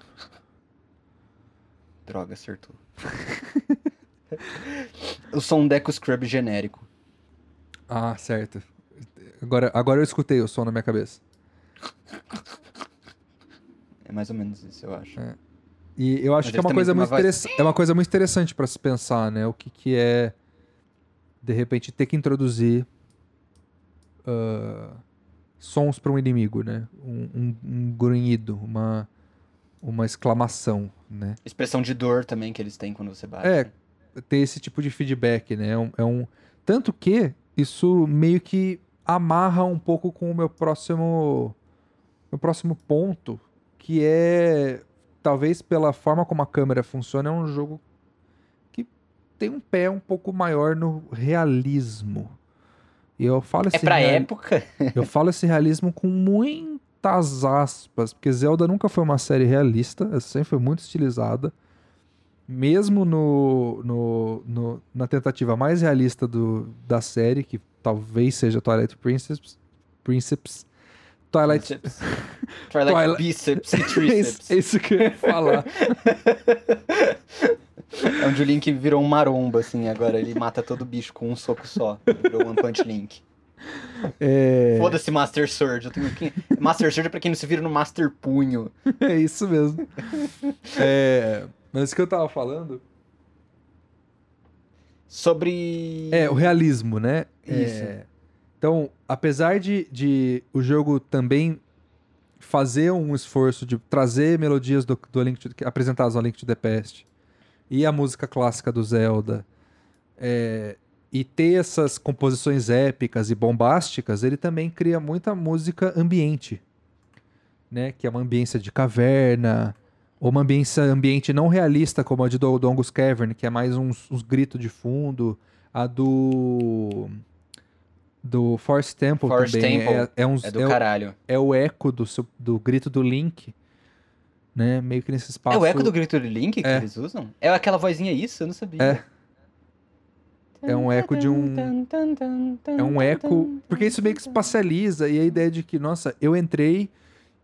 Droga, acertou. <laughs> eu sou um Deco Scrub genérico. Ah, certo. Agora, agora eu escutei o som na minha cabeça. É mais ou menos isso, eu acho. E eu acho Mas que é uma coisa uma muito. É uma coisa muito interessante pra se pensar, né? O que, que é de repente ter que introduzir ah, sons para um inimigo, né? Um, um, um grunhido, uma uma exclamação, né? Expressão de dor também que eles têm quando você bate. É. né? ter esse tipo de feedback, né? É um, é um- Tanto que isso meio que amarra um pouco com o meu próximo. Meu próximo ponto, que é. Talvez pela forma como a câmera funciona, é um jogo que tem um pé um pouco maior no realismo. E eu falo É esse pra real- época? eu falo esse realismo com <laughs> muitas aspas, porque Zelda nunca foi uma série realista, ela sempre foi muito estilizada. Mesmo no, no, no- na tentativa mais realista do, da série, que talvez seja Twilight Princess, Princess <laughs> Twilight. Twilight Twilight- bíceps <laughs> e É tríceps. isso, é isso que eu ia falar. É onde o Link virou um maromba, assim, agora ele mata todo bicho com um soco só. Virou One Punch Link. É, Foda-se Master Sword. Eu tenho quem... Master Sword é pra quem não se vira no Master Punho. <laughs> é isso mesmo. É, mas o que eu tava falando Sobre. É, o realismo, né? Isso. É, Então, apesar de, de o jogo também fazer um esforço de trazer melodias do, do Link to, apresentadas no Link to the Past e a música clássica do Zelda é, e ter essas composições épicas e bombásticas, ele também cria muita música ambiente, né? Que é uma ambiência de caverna ou uma ambiência ambiente não realista como a de Do- Dongus Cavern, que é mais uns, uns gritos de fundo, a do do Forest Temple Forest também Temple é, é, uns, É do é o- caralho. é o eco do, seu- do grito do Link, né? Meio que nesse espaço. É o eco do grito de Link que É. eles usam? É aquela vozinha isso? Eu não sabia. É. É um eco de um- É um eco. Porque isso meio que espacializa e a ideia de que, nossa, eu entrei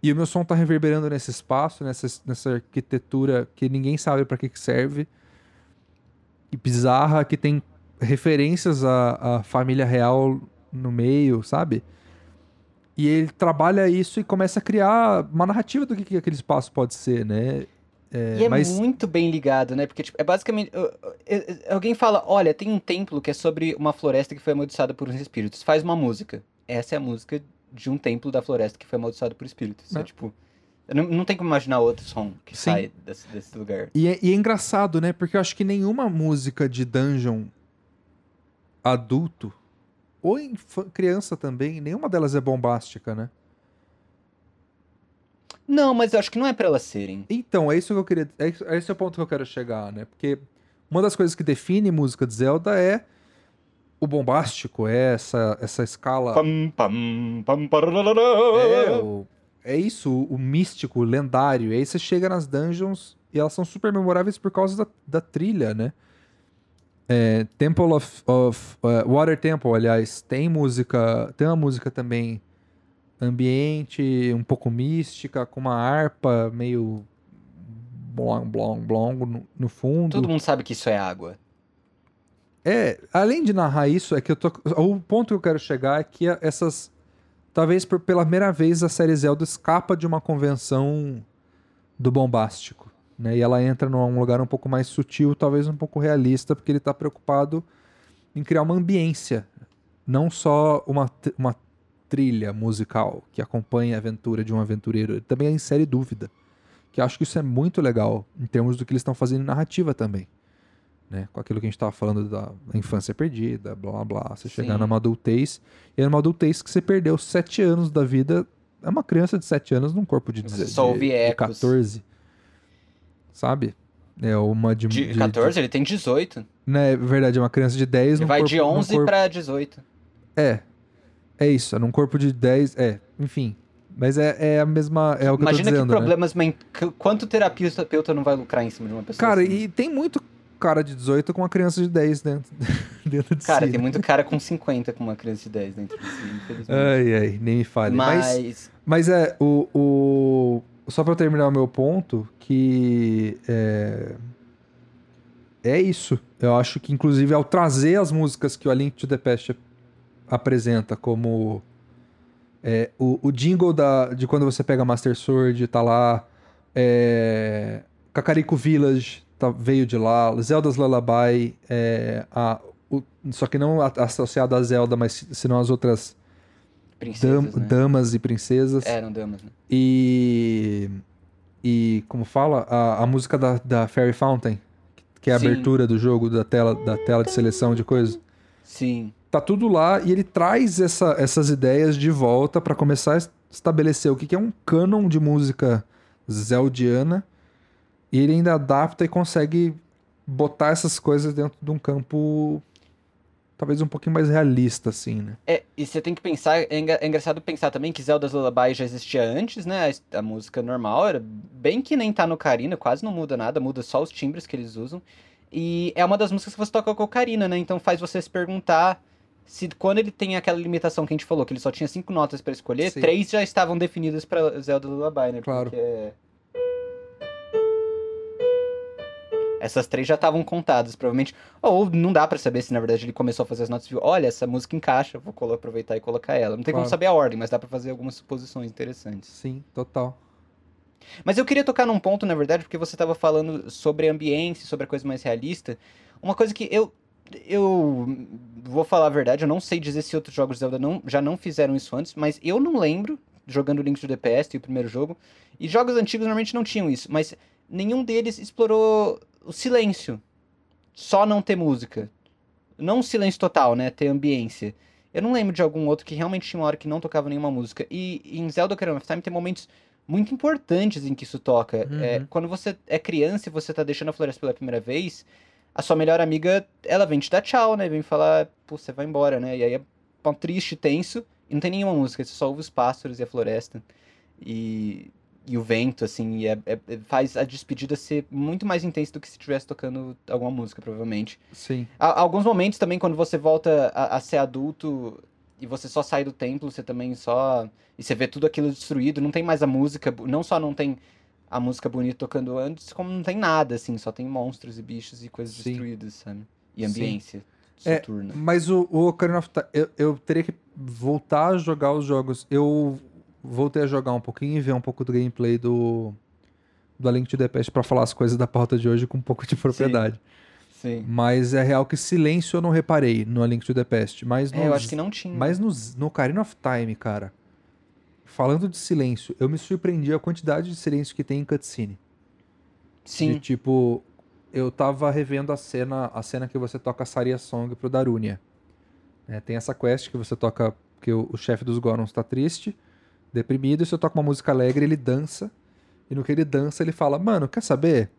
e o meu som tá reverberando nesse espaço, nessa, nessa arquitetura que ninguém sabe pra que, que serve. E bizarra, que tem referências à, à família real no meio, sabe? E ele trabalha isso e começa a criar uma narrativa do que, que aquele espaço pode ser, né? É, E é mas muito bem ligado, né? Porque, tipo, é basicamente. Alguém fala: olha, tem um templo que é sobre uma floresta que foi amaldiçoada por uns espíritos. Faz uma música. Essa é a música de um templo da floresta que foi amaldiçoado por espíritos. É, É. tipo. Não, não tem como imaginar outro som que Sim. sai desse, desse lugar. E é, e é engraçado, né? Porque eu acho que nenhuma música de dungeon adulto, ou criança também, nenhuma delas é bombástica, né? Não, mas eu acho que não é pra elas serem. Então, é isso que eu queria. É é esse é o ponto que eu quero chegar, né? Porque uma das coisas que define música de Zelda é o bombástico, é essa, essa escala. Pam, pam, pam, É, o- é isso, o, o místico, o lendário. E aí você chega nas dungeons e elas são super memoráveis por causa da, da trilha, né? É, Temple of, of uh, Water Temple, aliás, tem música, tem uma música também ambiente, um pouco mística, com uma harpa meio blong, blong, blong no, no fundo. Todo mundo sabe que isso é água. É, além de narrar isso, é que eu tô. O ponto que eu quero chegar é que essas. Talvez por, pela primeira vez a série Zelda escapa de uma convenção do bombástico. Né? E ela entra num lugar um pouco mais sutil, talvez um pouco realista, porque ele está preocupado em criar uma ambiência, não só uma, uma trilha musical que acompanha a aventura de um aventureiro. Ele também insere dúvida, que acho que isso é muito legal em termos do que eles estão fazendo em narrativa também. Né? Com aquilo que a gente estava falando da infância perdida, blá blá blá. Você chegar Sim. numa adultez, e é numa adultez que você perdeu sete anos da vida. É uma criança de sete anos num corpo de, deze- só de, de ecos. 14. Sabe? É uma de. De de- 14, ele tem 18. de- né, é verdade, é uma criança de 10 Ele num vai corpo, de num 11 corpo- pra 18. É. É isso, é num corpo de 10. É, enfim. Mas é, é a mesma. É o que Imagina eu tô dizendo, que né? problemas. men- qu- Quanto terapeuta não vai lucrar em cima de uma pessoa? Cara, assim? e tem muito cara de 18 com uma criança de 10 dentro, <laughs> dentro de Cara, si. tem né? muito cara com 50 com uma criança de 10 dentro de si, infelizmente. Ai, ai, nem me fale. Mas, Mas. mas é, o, o. Só pra eu terminar o meu ponto, que. É, é isso. Eu acho que, inclusive, ao trazer as músicas que o A Link to the Past apresenta como. é, o, o jingle da, de quando você pega Master Sword, tá lá. É, Kakariko Village tá- veio de lá. Zelda's Lullaby. É, a, o- só que não associado a Zelda, mas senão as outras Princesas, dam- né? damas e princesas. Eram damas, né? E. E como fala? A, a música da, da Fairy Fountain, que é a Sim. abertura do jogo, da tela, da tela de seleção de coisas. Sim. Tá tudo lá e ele traz essa- essas ideias de volta pra começar a es- estabelecer o que, que é um canon de música zeldiana. E ele ainda adapta e consegue botar essas coisas dentro de um campo talvez um pouquinho mais realista, assim, né? É, e você tem que pensar, é, é engraçado pensar também que Zelda's Lullaby já existia antes, né? A, a música normal era bem que nem tá no Ocarina, quase não muda nada, muda só os timbres que eles usam. E é uma das músicas que você toca com a Ocarina, né? Então faz você se perguntar se quando ele tem aquela limitação que a gente falou, que ele só tinha cinco notas pra escolher, Sim. três já estavam definidas pra Zelda Lullaby, né? Claro. Porque Essas três já estavam contadas, provavelmente. Ou não dá pra saber se na verdade ele começou a fazer as notas e viu, olha, essa música encaixa, vou aproveitar e colocar ela. Não tem como Claro. saber a ordem, mas dá pra fazer algumas suposições interessantes. Sim, total. Mas eu queria tocar num ponto, na verdade, porque você estava falando sobre ambiente, sobre a coisa mais realista. Uma coisa que eu eu vou falar a verdade, eu não sei dizer se outros jogos de Zelda não, já não fizeram isso antes, mas eu não lembro jogando Link to the Past, o primeiro jogo, e jogos antigos normalmente não tinham isso, mas nenhum deles explorou o silêncio. Só não ter música. Não silêncio total, né? Ter ambiência. Eu não lembro de algum outro que realmente tinha uma hora que não tocava nenhuma música. E em Zelda Ocarina of Time tem momentos muito importantes em que isso toca. Uhum. É, quando você é criança e você tá deixando a floresta pela primeira vez, a sua melhor amiga, ela vem te dar tchau, né? Vem falar, pô, você vai embora, né? E aí é pão triste, tenso, e não tem nenhuma música, você só ouve os pássaros e a floresta. E, e o vento, assim, e é- é- é- faz a despedida ser muito mais intensa do que se estivesse tocando alguma música, provavelmente. Sim. Há- alguns momentos também, quando você volta a, a ser adulto e você só sai do templo, você também só. E você vê tudo aquilo destruído, não tem mais a música, não só não tem a música bonita tocando antes, como não tem nada, assim, só tem monstros e bichos e coisas Sim. destruídas, sabe? E Sim. ambiência É. Mas o, o Ocarina of Time, eu, eu teria que voltar a jogar os jogos. Eu voltei a jogar um pouquinho e ver um pouco do gameplay do, do A Link to the Past pra falar as coisas da pauta de hoje com um pouco de propriedade. Sim. Mas é real que silêncio eu não reparei no A Link to the Past. Mas É, eu nos- acho que não tinha. Mas no, no Ocarina of Time, cara, falando de silêncio, eu me surpreendi a quantidade de silêncio que tem em cutscene. Sim. De tipo, eu tava revendo a cena, a cena que você toca a Saria Song pro Darunia. É, tem essa quest que você toca, que o, o chefe dos Gorons tá triste, deprimido, e você toca uma música alegre, ele dança, e no que ele dança, ele fala, mano, quer saber?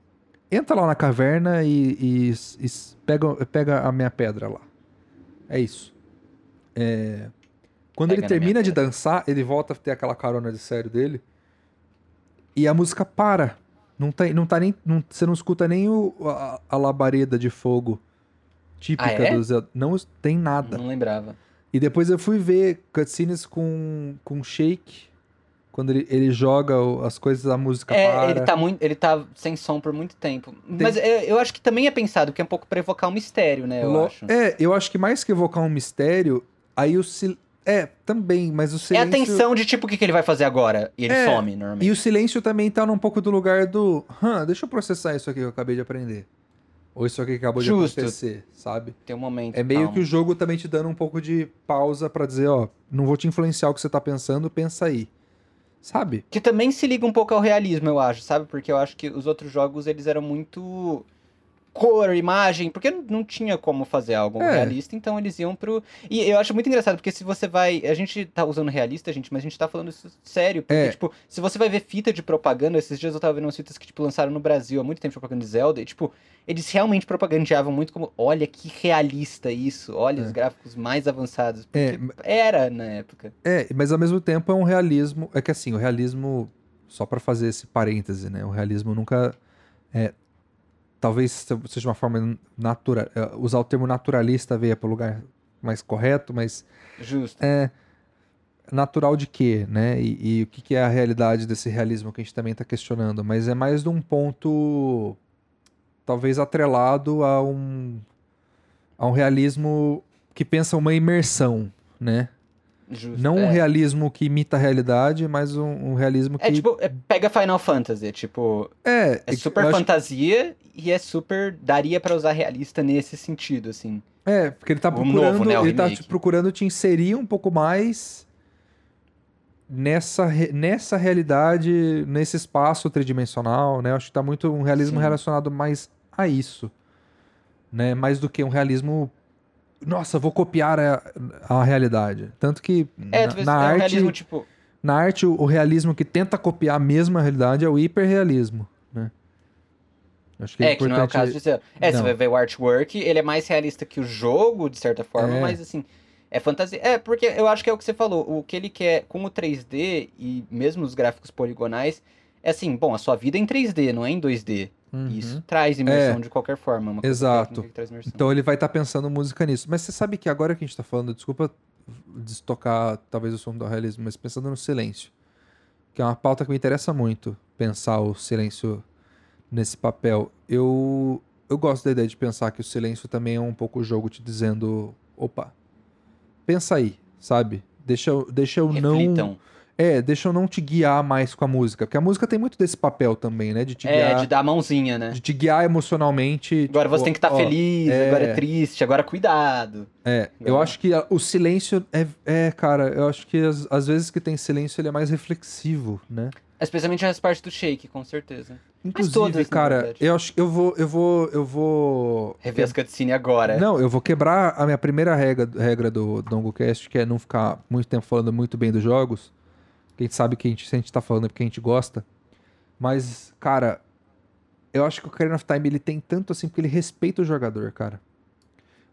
Entra lá na caverna e, e- e pega, pega a minha pedra lá. É isso. É, Quando Pega ele termina de dançar, ele volta a ter aquela carona de sério dele, e a música para. Não tem, não tá nem, não, você não escuta nem o, a, a labareda de fogo típica Ah, é? do Zelda. Não tem nada. Não lembrava. E depois eu fui ver cutscenes com, com Shake, quando ele, ele joga as coisas, a música É, para. ele tá muito, ele tá sem som por muito tempo. Mas é, eu acho que também é pensado que é um pouco pra evocar um mistério, né, eu Lo- acho. É, eu acho que mais que evocar um mistério, aí o sil... É, também, mas o É a silêncio... tensão de tipo, o que, que ele vai fazer agora? E ele É, some, normalmente. E o silêncio também tá num pouco do lugar do... Hã, deixa eu processar isso aqui que eu acabei de aprender. Ou isso aqui que acabou Justo. de acontecer, sabe? Tem um momento. É meio calmo. que o jogo também te dando um pouco de pausa pra dizer, ó, não vou te influenciar o que você tá pensando, pensa aí. Sabe? Que também se liga um pouco ao realismo, eu acho, sabe? Porque eu acho que os outros jogos, eles eram muito cor, imagem, porque não- tinha como fazer algo É. realista, então eles iam pro... E eu acho muito engraçado, porque se você vai... A gente tá usando realista, gente, mas a gente tá falando isso sério, porque, É. tipo, se você vai ver fita de propaganda, esses dias eu tava vendo umas fitas que, tipo, lançaram no Brasil há muito tempo, propaganda de Zelda, e, tipo, eles realmente propagandeavam muito como, olha que realista isso, olha É. os gráficos mais avançados, É, porque era na época. É, mas ao mesmo tempo é um realismo. É que assim, o realismo, só pra fazer esse parêntese, né? O realismo nunca. É, talvez seja uma forma natural. Usar o termo naturalista veio para o lugar mais correto, mas Justo. é natural de quê, né? E, e o que, que é a realidade desse realismo que a gente também está questionando. Mas é mais de um ponto, talvez atrelado a um, a um realismo que pensa uma imersão, né? Justo. Não é. um realismo que imita a realidade, mas um, um realismo que. É tipo, é- pega Final Fantasy, é tipo, é, é super acho- fantasia e é super. daria pra usar realista nesse sentido, assim. É, porque ele tá procurando. novo, né, ele tá te procurando te inserir um pouco mais nessa, nessa realidade, nesse espaço tridimensional, né? Eu acho que tá muito um realismo Sim. relacionado mais a isso. Né? Mais do que um realismo. Nossa, vou copiar a, a realidade. Tanto que É, na, na é arte. realismo, tipo. Na arte, o, o realismo que tenta copiar a mesma realidade é o hiperrealismo, né? Acho que é, É, que não é o importante... caso de. É, você Não. vai ver o artwork, ele é mais realista que o jogo, de certa forma, É. mas assim. É fantasia. É, porque eu acho que é o que você falou. O que ele quer com o 3D e mesmo os gráficos poligonais. É assim, bom, a sua vida é em 3D, não é em 2D. Uhum. E Isso traz imersão É. de qualquer forma. Coisa Exato. Então ele vai estar pensando música nisso. Mas você sabe que agora que a gente tá falando, desculpa destocar talvez o som do realismo, mas pensando no silêncio, que é uma pauta que me interessa muito, pensar o silêncio nesse papel. Eu, eu gosto da ideia de pensar que o silêncio também é um pouco o jogo te dizendo, opa, pensa aí, sabe? Deixa, deixa eu não... É, deixa eu não te guiar mais com a música, porque a música tem muito desse papel também, né? De te É, guiar, de dar a mãozinha, né? de te guiar emocionalmente. Agora tipo, você tem que estar ó, feliz, é. agora é triste, agora cuidado. É, eu Legal. acho que o silêncio é, é, cara, eu acho que as, às vezes que tem silêncio ele é mais reflexivo, né? Especialmente as partes do shake, com certeza. Inclusive, todas, cara, eu acho que eu vou, eu vou, eu vou. Rever as cutscenes agora. Não, eu vou quebrar a minha primeira regra, regra do DongoCast, que é não ficar muito tempo falando muito bem dos jogos. Que a gente sabe que a gente, se a gente tá falando é porque a gente gosta. Mas, cara, eu acho que o Ocarina of Time ele tem tanto assim porque ele respeita o jogador, cara.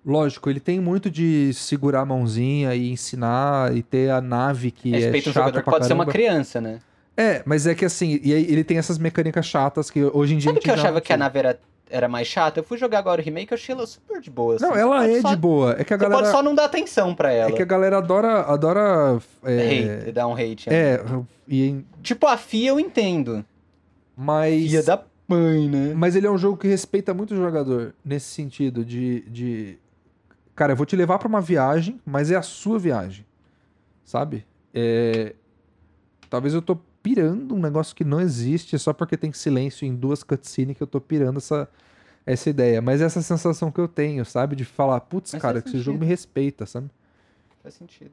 Lógico, ele tem muito de segurar a mãozinha e ensinar e ter a nave que Respeita é chata jogador que pra pode ser uma caramba. criança, né? É, mas é que assim, e aí ele tem essas mecânicas chatas que hoje em dia Sabe que eu achava que a nave era, era mais chata? Eu fui jogar agora o remake eu achei ela super de boa. Não, assim. ela Você é só- de boa. É que a Você galera pode só não dar atenção pra é ela. que a galera adora adora é, Hate, dar um hate. né? é, e Tipo, a FIA eu entendo. mas FIA da mãe, né? mas ele é um jogo que respeita muito o jogador nesse sentido de, de cara, eu vou te levar pra uma viagem, mas é a sua viagem. Sabe? É, talvez eu tô pirando um negócio que não existe só porque tem silêncio em duas cutscenes que eu tô pirando essa essa ideia, mas essa sensação que eu tenho, sabe, de falar, putz, Mas cara, que esse jogo me respeita, sabe? Faz sentido.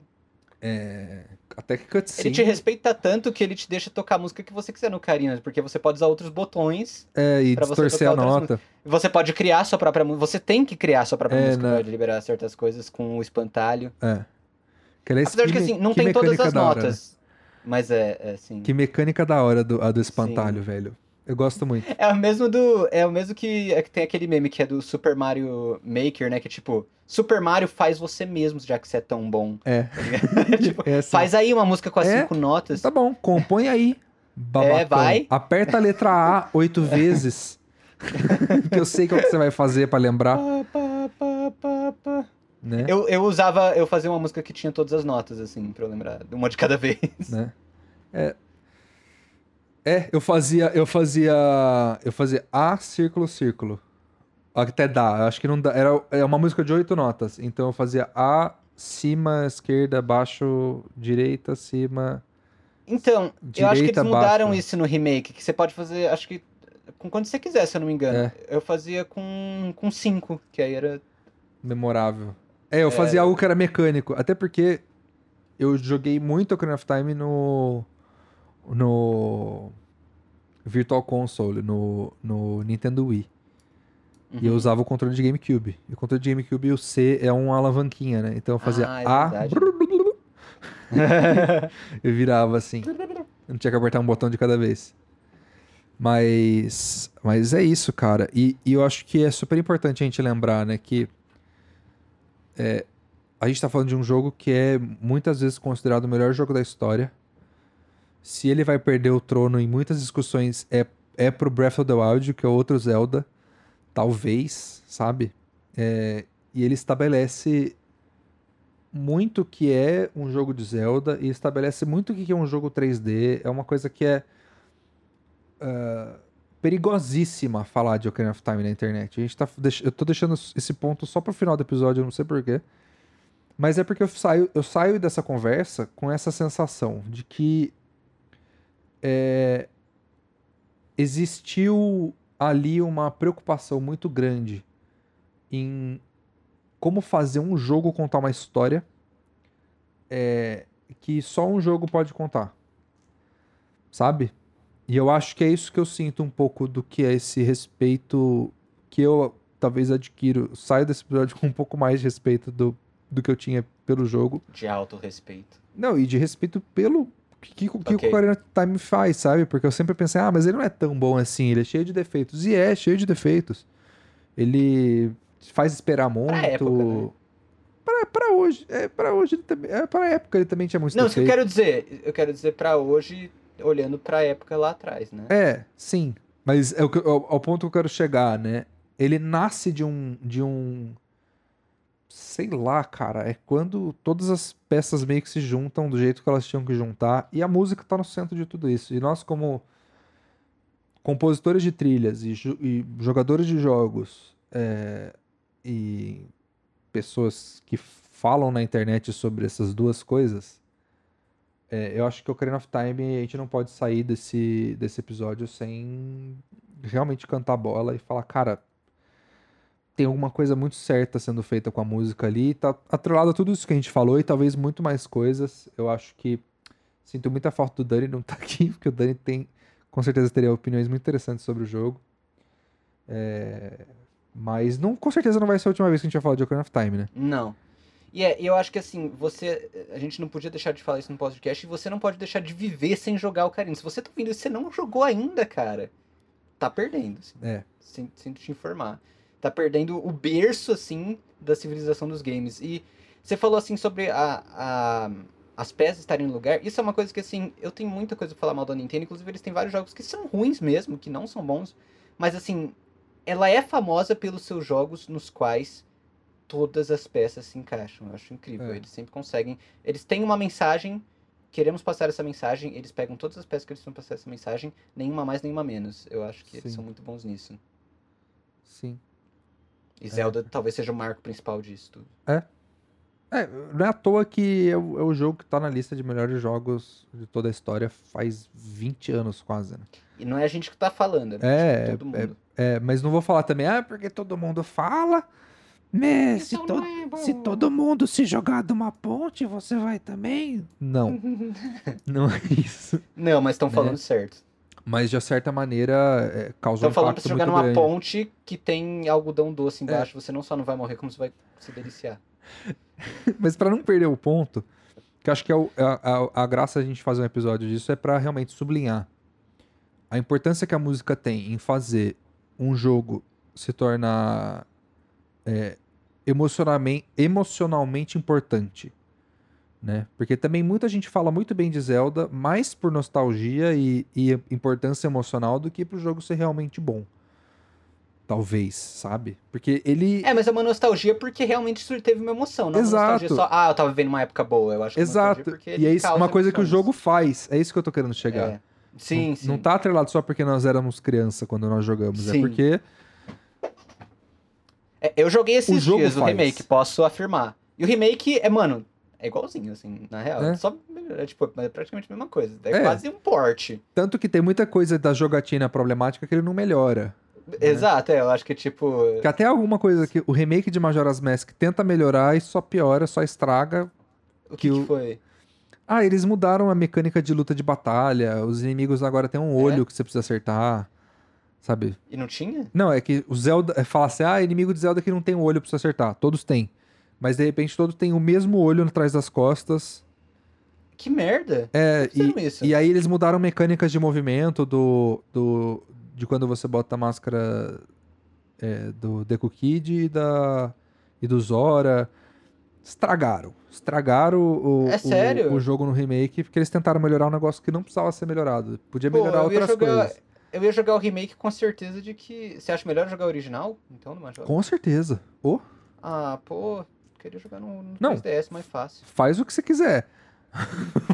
Até que cutscene. Ele te respeita tanto que ele te deixa tocar a música que você quiser no Ocarina, porque você pode usar outros botões, É, e distorcer a nota. você pode criar sua própria música, você tem que criar sua própria É, música né? pra liberar certas coisas com o espantalho. É. Que, aliás, Apesar de que assim, não que tem todas as da hora, né? Mas é, é assim... Que mecânica da hora do, a do espantalho, velho. Eu gosto muito. É o mesmo do. É o mesmo que, é que tem aquele meme que é do Super Mario Maker, né? Que é tipo, Super Mario faz você mesmo, já que você é tão bom. É. tá <laughs> tipo, É assim, faz aí uma música com as É, cinco notas. Tá bom, compõe aí. Babacão. É, vai. Aperta a letra A oito <laughs> vezes. <laughs> que eu sei qual que você vai fazer pra lembrar, pá, pá, pá. Né? Eu, eu usava, eu fazia uma música que tinha todas as notas, assim, pra eu lembrar, uma de cada <laughs> vez. né? É. É, eu fazia, eu fazia, eu fazia A círculo círculo. Até dá, eu acho que não dá, era é uma música de oito notas, então eu fazia A cima, esquerda, baixo, direita, cima. Então, eu acho que Direita, eles mudaram baixo. isso no remake, que você pode fazer, acho que com quanto você quiser, se eu não me engano. É. Eu fazia com, com cinco, que aí era... Memorável. É, eu fazia algo que era mecânico, até porque eu joguei muito Ocarina of Time no no Virtual Console, no, no Nintendo Wii. E eu Uhum. usava o controle de GameCube. E o controle de GameCube, o C é uma alavanquinha, né? Então eu fazia Ah, é A. eu <laughs> <laughs> virava assim. Eu não tinha que apertar um botão de cada vez. Mas. Mas é isso, cara. E, e eu acho que é super importante a gente lembrar, né? Que. É, a gente tá falando de um jogo que é muitas vezes considerado o melhor jogo da história. Se ele vai perder o trono em muitas discussões, é, é pro Breath of the Wild, que é outro Zelda. Talvez, sabe? É, e ele estabelece muito o que é um jogo de Zelda e estabelece muito o que é um jogo 3D. É uma coisa que é ah, perigosíssima falar de Ocarina of Time na internet. A gente tá, eu tô deixando esse ponto só pro final do episódio, eu não sei porquê. Mas é porque eu saio, eu saio dessa conversa com essa sensação de que é, existiu ali uma preocupação muito grande em como fazer um jogo contar uma história é, que só um jogo pode contar. Sabe? E eu acho que é isso que eu sinto um pouco do que é esse respeito que eu talvez adquiro. Saio desse episódio <laughs> com um pouco mais de respeito do, do que eu tinha pelo jogo. De alto respeito. Não, e de respeito pelo que, que, que Ok. o Ocarina Time faz, sabe? Porque eu sempre pensei, ah, mas ele não é tão bom assim, ele é cheio de defeitos. E é, cheio de defeitos. Ele faz esperar muito. época, né? Pra, pra hoje. É, pra hoje ele também. É, pra época ele também tinha muito Não, isso que eu quero dizer, eu quero dizer pra hoje, olhando pra época lá atrás, né? É, sim. Mas é o que, ao, ao ponto que eu quero chegar, né? Ele nasce de um. De um. Sei lá, cara. É quando todas as peças meio que se juntam do jeito que elas tinham que juntar. E a música tá no centro de tudo isso. E nós, como compositores de trilhas e, e jogadores de jogos é, e pessoas que falam na internet sobre essas duas coisas, é, eu acho que o Ocarina of Time a gente não pode sair desse, desse episódio sem realmente cantar bola e falar, cara, tem alguma coisa muito certa sendo feita com a música ali, tá atrelado a tudo isso que a gente falou e talvez muito mais coisas. Eu acho que sinto muita falta do Dani não tá aqui, <laughs> porque o Dani tem, com certeza teria opiniões muito interessantes sobre o jogo. É, Mas não, com certeza não vai ser a última vez que a gente vai falar de Ocarina of Time, né? Não. E é, eu acho que assim, você. A gente não podia deixar de falar isso no podcast e você não pode deixar de viver sem jogar o Ocarina. Se você tá ouvindo isso e você não jogou ainda, cara, tá perdendo. Assim. É. Sin- Sinto te informar. Tá perdendo o berço, assim, da civilização dos games. E você falou, assim, sobre a, a- as peças estarem no lugar. Isso é uma coisa que, assim, eu tenho muita coisa pra falar mal da Nintendo. Inclusive, eles têm vários jogos que são ruins mesmo, que não são bons. Mas, assim, ela é famosa pelos seus jogos nos quais todas as peças se encaixam. Eu acho incrível. É. Eles sempre conseguem. Eles têm uma mensagem. Queremos passar essa mensagem. Eles pegam todas as peças que eles precisam passar essa mensagem. Nenhuma mais, nenhuma menos. Eu acho que eles Sim. são muito bons nisso. Sim. E Zelda talvez seja o marco principal disso tudo. É, não é à toa que é o, é o jogo que tá na lista de melhores jogos de toda a história faz 20 anos quase, né? E não é a gente que tá falando, É, todo mundo. É, mas não vou falar também, ah, porque todo mundo fala. Né, se, to se todo mundo se jogar de uma ponte, você vai também? Não, <laughs> não é isso. Não, mas estão Né? falando certo. Mas de certa maneira é, causou Estão um falando pra você jogar numa grande. ponte que tem algodão doce É. embaixo. Você não só não vai morrer, como você vai se deliciar. <laughs> Mas pra não perder o ponto, que eu acho que é o- a, a, a graça a gente fazer um episódio disso é pra realmente sublinhar a importância que a música tem em fazer um jogo se tornar é, emocionalmente, emocionalmente importante. né? Porque também muita gente fala muito bem de Zelda, mais por nostalgia e, e importância emocional do que pro jogo ser realmente bom. Talvez, sabe? Porque ele. É, mas é uma nostalgia porque realmente isso teve uma emoção, não é uma Exato. nostalgia só, ah, eu tava vivendo uma época boa. Eu acho que é uma Exato. E é isso, uma coisa que o emoções. jogo faz. É isso que eu tô querendo chegar. É. Sim, não, sim. não tá atrelado só porque nós éramos criança quando nós jogamos. É Sim. porque. É, eu joguei esses O jogo dias o faz. remake, posso afirmar. E o remake é, mano, é igualzinho, assim, na real. É. Só, é, tipo, é praticamente a mesma coisa. É, É. quase um porte. Tanto que tem muita coisa da jogatina problemática que ele não melhora. Exato, é, eu acho que, tipo... Que até alguma coisa que o remake de Majora's Mask tenta melhorar e só piora, só estraga. O que, que que o- foi? Ah, eles mudaram a mecânica de luta de batalha. Os inimigos agora têm um olho É? que você precisa acertar. Sabe? E não tinha? Não, é que o Zelda. É, fala assim, ah, inimigo de Zelda que não tem um olho pra você acertar. Todos têm. Mas de repente todos têm o mesmo olho atrás das costas. Que merda. É, e, isso. e aí eles mudaram mecânicas de movimento do, do de quando você bota a máscara é, do Deku Kid e, da, e do Zora. Estragaram. Estragaram o, É o- sério? o jogo no remake porque eles tentaram melhorar um negócio que não precisava ser melhorado. Podia Pô, melhorar ia outras jogar... coisas. Eu ia jogar o remake com certeza de que... Você acha melhor jogar o original? Então, no Majora? Com certeza. Ô, Ah, pô... Queria jogar no, no Não. 3DS, mais fácil. faz o que você quiser.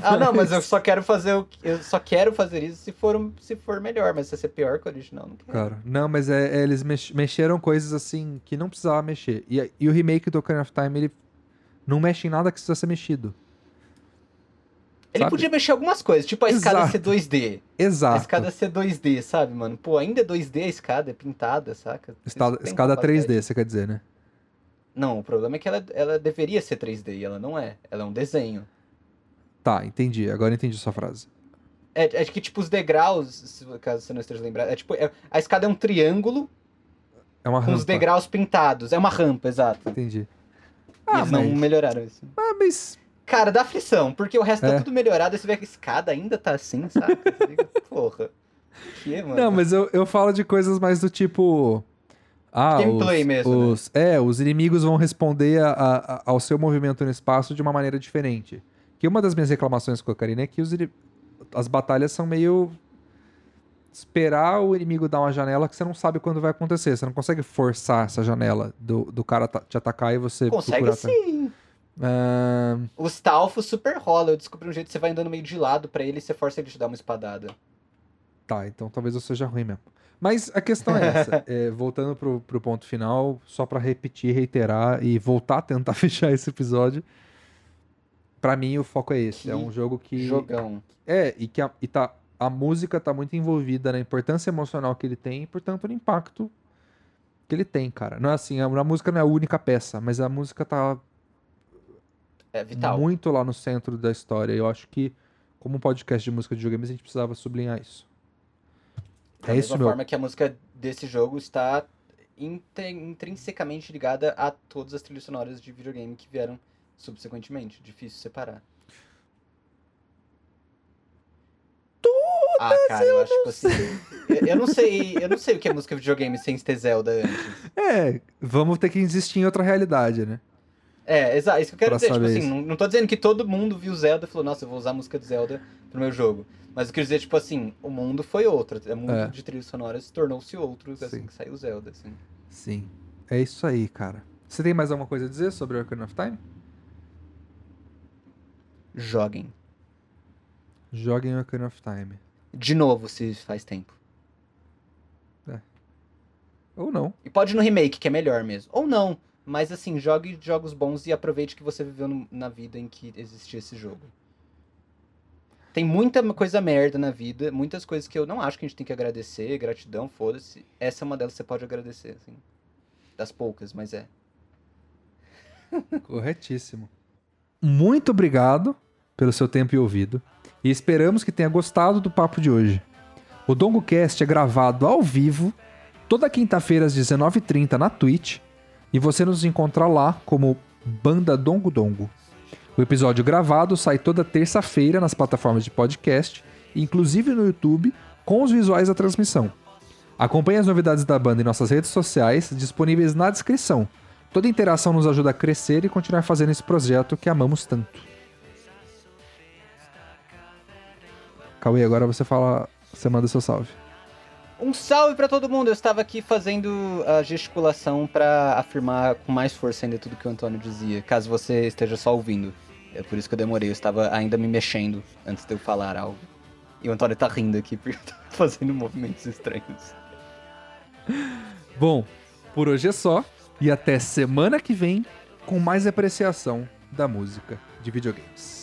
Ah, não, mas eu <laughs> só quero fazer o que- eu só quero fazer isso se for um- se for melhor, mas se ser pior que o original, não quero. Cara, não, mas é, é, eles mex- mexeram coisas assim que não precisava mexer. E, e o remake do Ocarina of Time, ele não mexe em nada que precisa ser mexido. Ele sabe? podia mexer algumas coisas, tipo a escada Exato. ser 2D. A Exato. escada ser 2D, sabe, mano? Pô, ainda é 2D a escada, é pintada, saca? Escada, Isso tem escada capacidade. 3D, você quer dizer, né? Não, o problema é que ela, ela deveria ser 3D e ela não é. Ela é um desenho. Tá, entendi. Agora entendi sua frase. É, é que, tipo, os degraus, caso você não esteja lembrado, é tipo, é- a escada é um triângulo É uma com rampa. os degraus pintados. É uma rampa, exato. Entendi. Ah, eles mas... não melhoraram isso. Ah, mas... Cara, dá aflição, porque o resto É. tá tudo melhorado, aí você vê que a escada ainda tá assim, sabe? <laughs> Porra. Que, mano? Não, mas eu, eu falo de coisas mais do tipo... Ah, Gameplay os, mesmo, né? os- É, os inimigos vão responder a- a- ao seu movimento no espaço de uma maneira diferente. Que uma das minhas reclamações com a Karina é que os as batalhas são meio... Esperar o inimigo dar uma janela que você não sabe quando vai acontecer. Você não consegue forçar essa janela do, do cara te atacar e você Consegue sim. Ah, O Stalfo super rola. Eu descobri um jeito que você vai andando meio de lado pra ele e você força ele a te dar uma espadada. Tá, então talvez eu seja ruim mesmo. Mas a questão é essa. é, <laughs> voltando pro, pro ponto final, só pra repetir, reiterar e voltar a tentar <laughs> fechar esse episódio. Pra mim, o foco é esse. Que é um jogo que. Jogão. É, e que a, e tá, a música tá muito envolvida na importância emocional que ele tem e, portanto, no impacto que ele tem, cara. Não é assim, a, a música não é a única peça, mas a música tá É vital. muito lá no centro da história. Eu acho que, como um podcast de música de videogames, a gente precisava sublinhar isso. Da É mesma isso, meu. forma que a música desse jogo está intrinsecamente ligada a todas as trilhas sonoras de videogame que vieram subsequentemente. Difícil separar. Ah, cara, eu acho que assim. eu- Eu não sei, eu não sei o que é música de videogame sem ter Zelda antes. É, vamos ter que existir em outra realidade, né? É, exato, isso que eu quero Pra dizer. Tipo assim, isso. não, não tô dizendo que todo mundo viu Zelda e falou, nossa, eu vou usar a música de Zelda pro meu jogo. Mas eu quero dizer, tipo assim, o mundo foi outro. O mundo É. de trilhas sonoras tornou-se outro assim Sim. que saiu Zelda, assim. Sim. É isso aí, cara. Você tem mais alguma coisa a dizer sobre Ocarina of Time? Joguem. Joguem Ocarina of Time. De novo, se faz tempo. Ou não. E pode ir no remake, que é melhor mesmo. Ou não. Mas assim, jogue jogos bons e aproveite que você viveu no- na vida em que existia esse jogo. Tem muita coisa merda na vida, muitas coisas que eu não acho que a gente tem que agradecer, gratidão, foda-se. Essa é uma delas que você pode agradecer, assim. Das poucas, mas é. <laughs> Corretíssimo. Muito obrigado pelo seu tempo e ouvido. E esperamos que tenha gostado do papo de hoje. O DongoCast é gravado ao vivo, toda quinta-feira às 19h30 na Twitch e você nos encontra lá como Banda Dongo Dongo. O episódio gravado sai toda terça-feira nas plataformas de podcast, inclusive no YouTube, com os visuais da transmissão. Acompanhe as novidades da banda em nossas redes sociais, disponíveis na descrição. Toda interação nos ajuda a crescer e continuar fazendo esse projeto que amamos tanto. Cauê, agora você fala, você manda seu salve. Um salve pra todo mundo! Eu estava aqui fazendo a gesticulação pra afirmar com mais força ainda tudo que o Antônio dizia, caso você esteja só ouvindo. É por isso que eu demorei, eu estava ainda me mexendo antes de eu falar algo. E o Antônio tá rindo aqui porque eu tô <laughs> fazendo movimentos estranhos. Bom, por hoje é só. E até semana que vem com mais apreciação da música de videogames.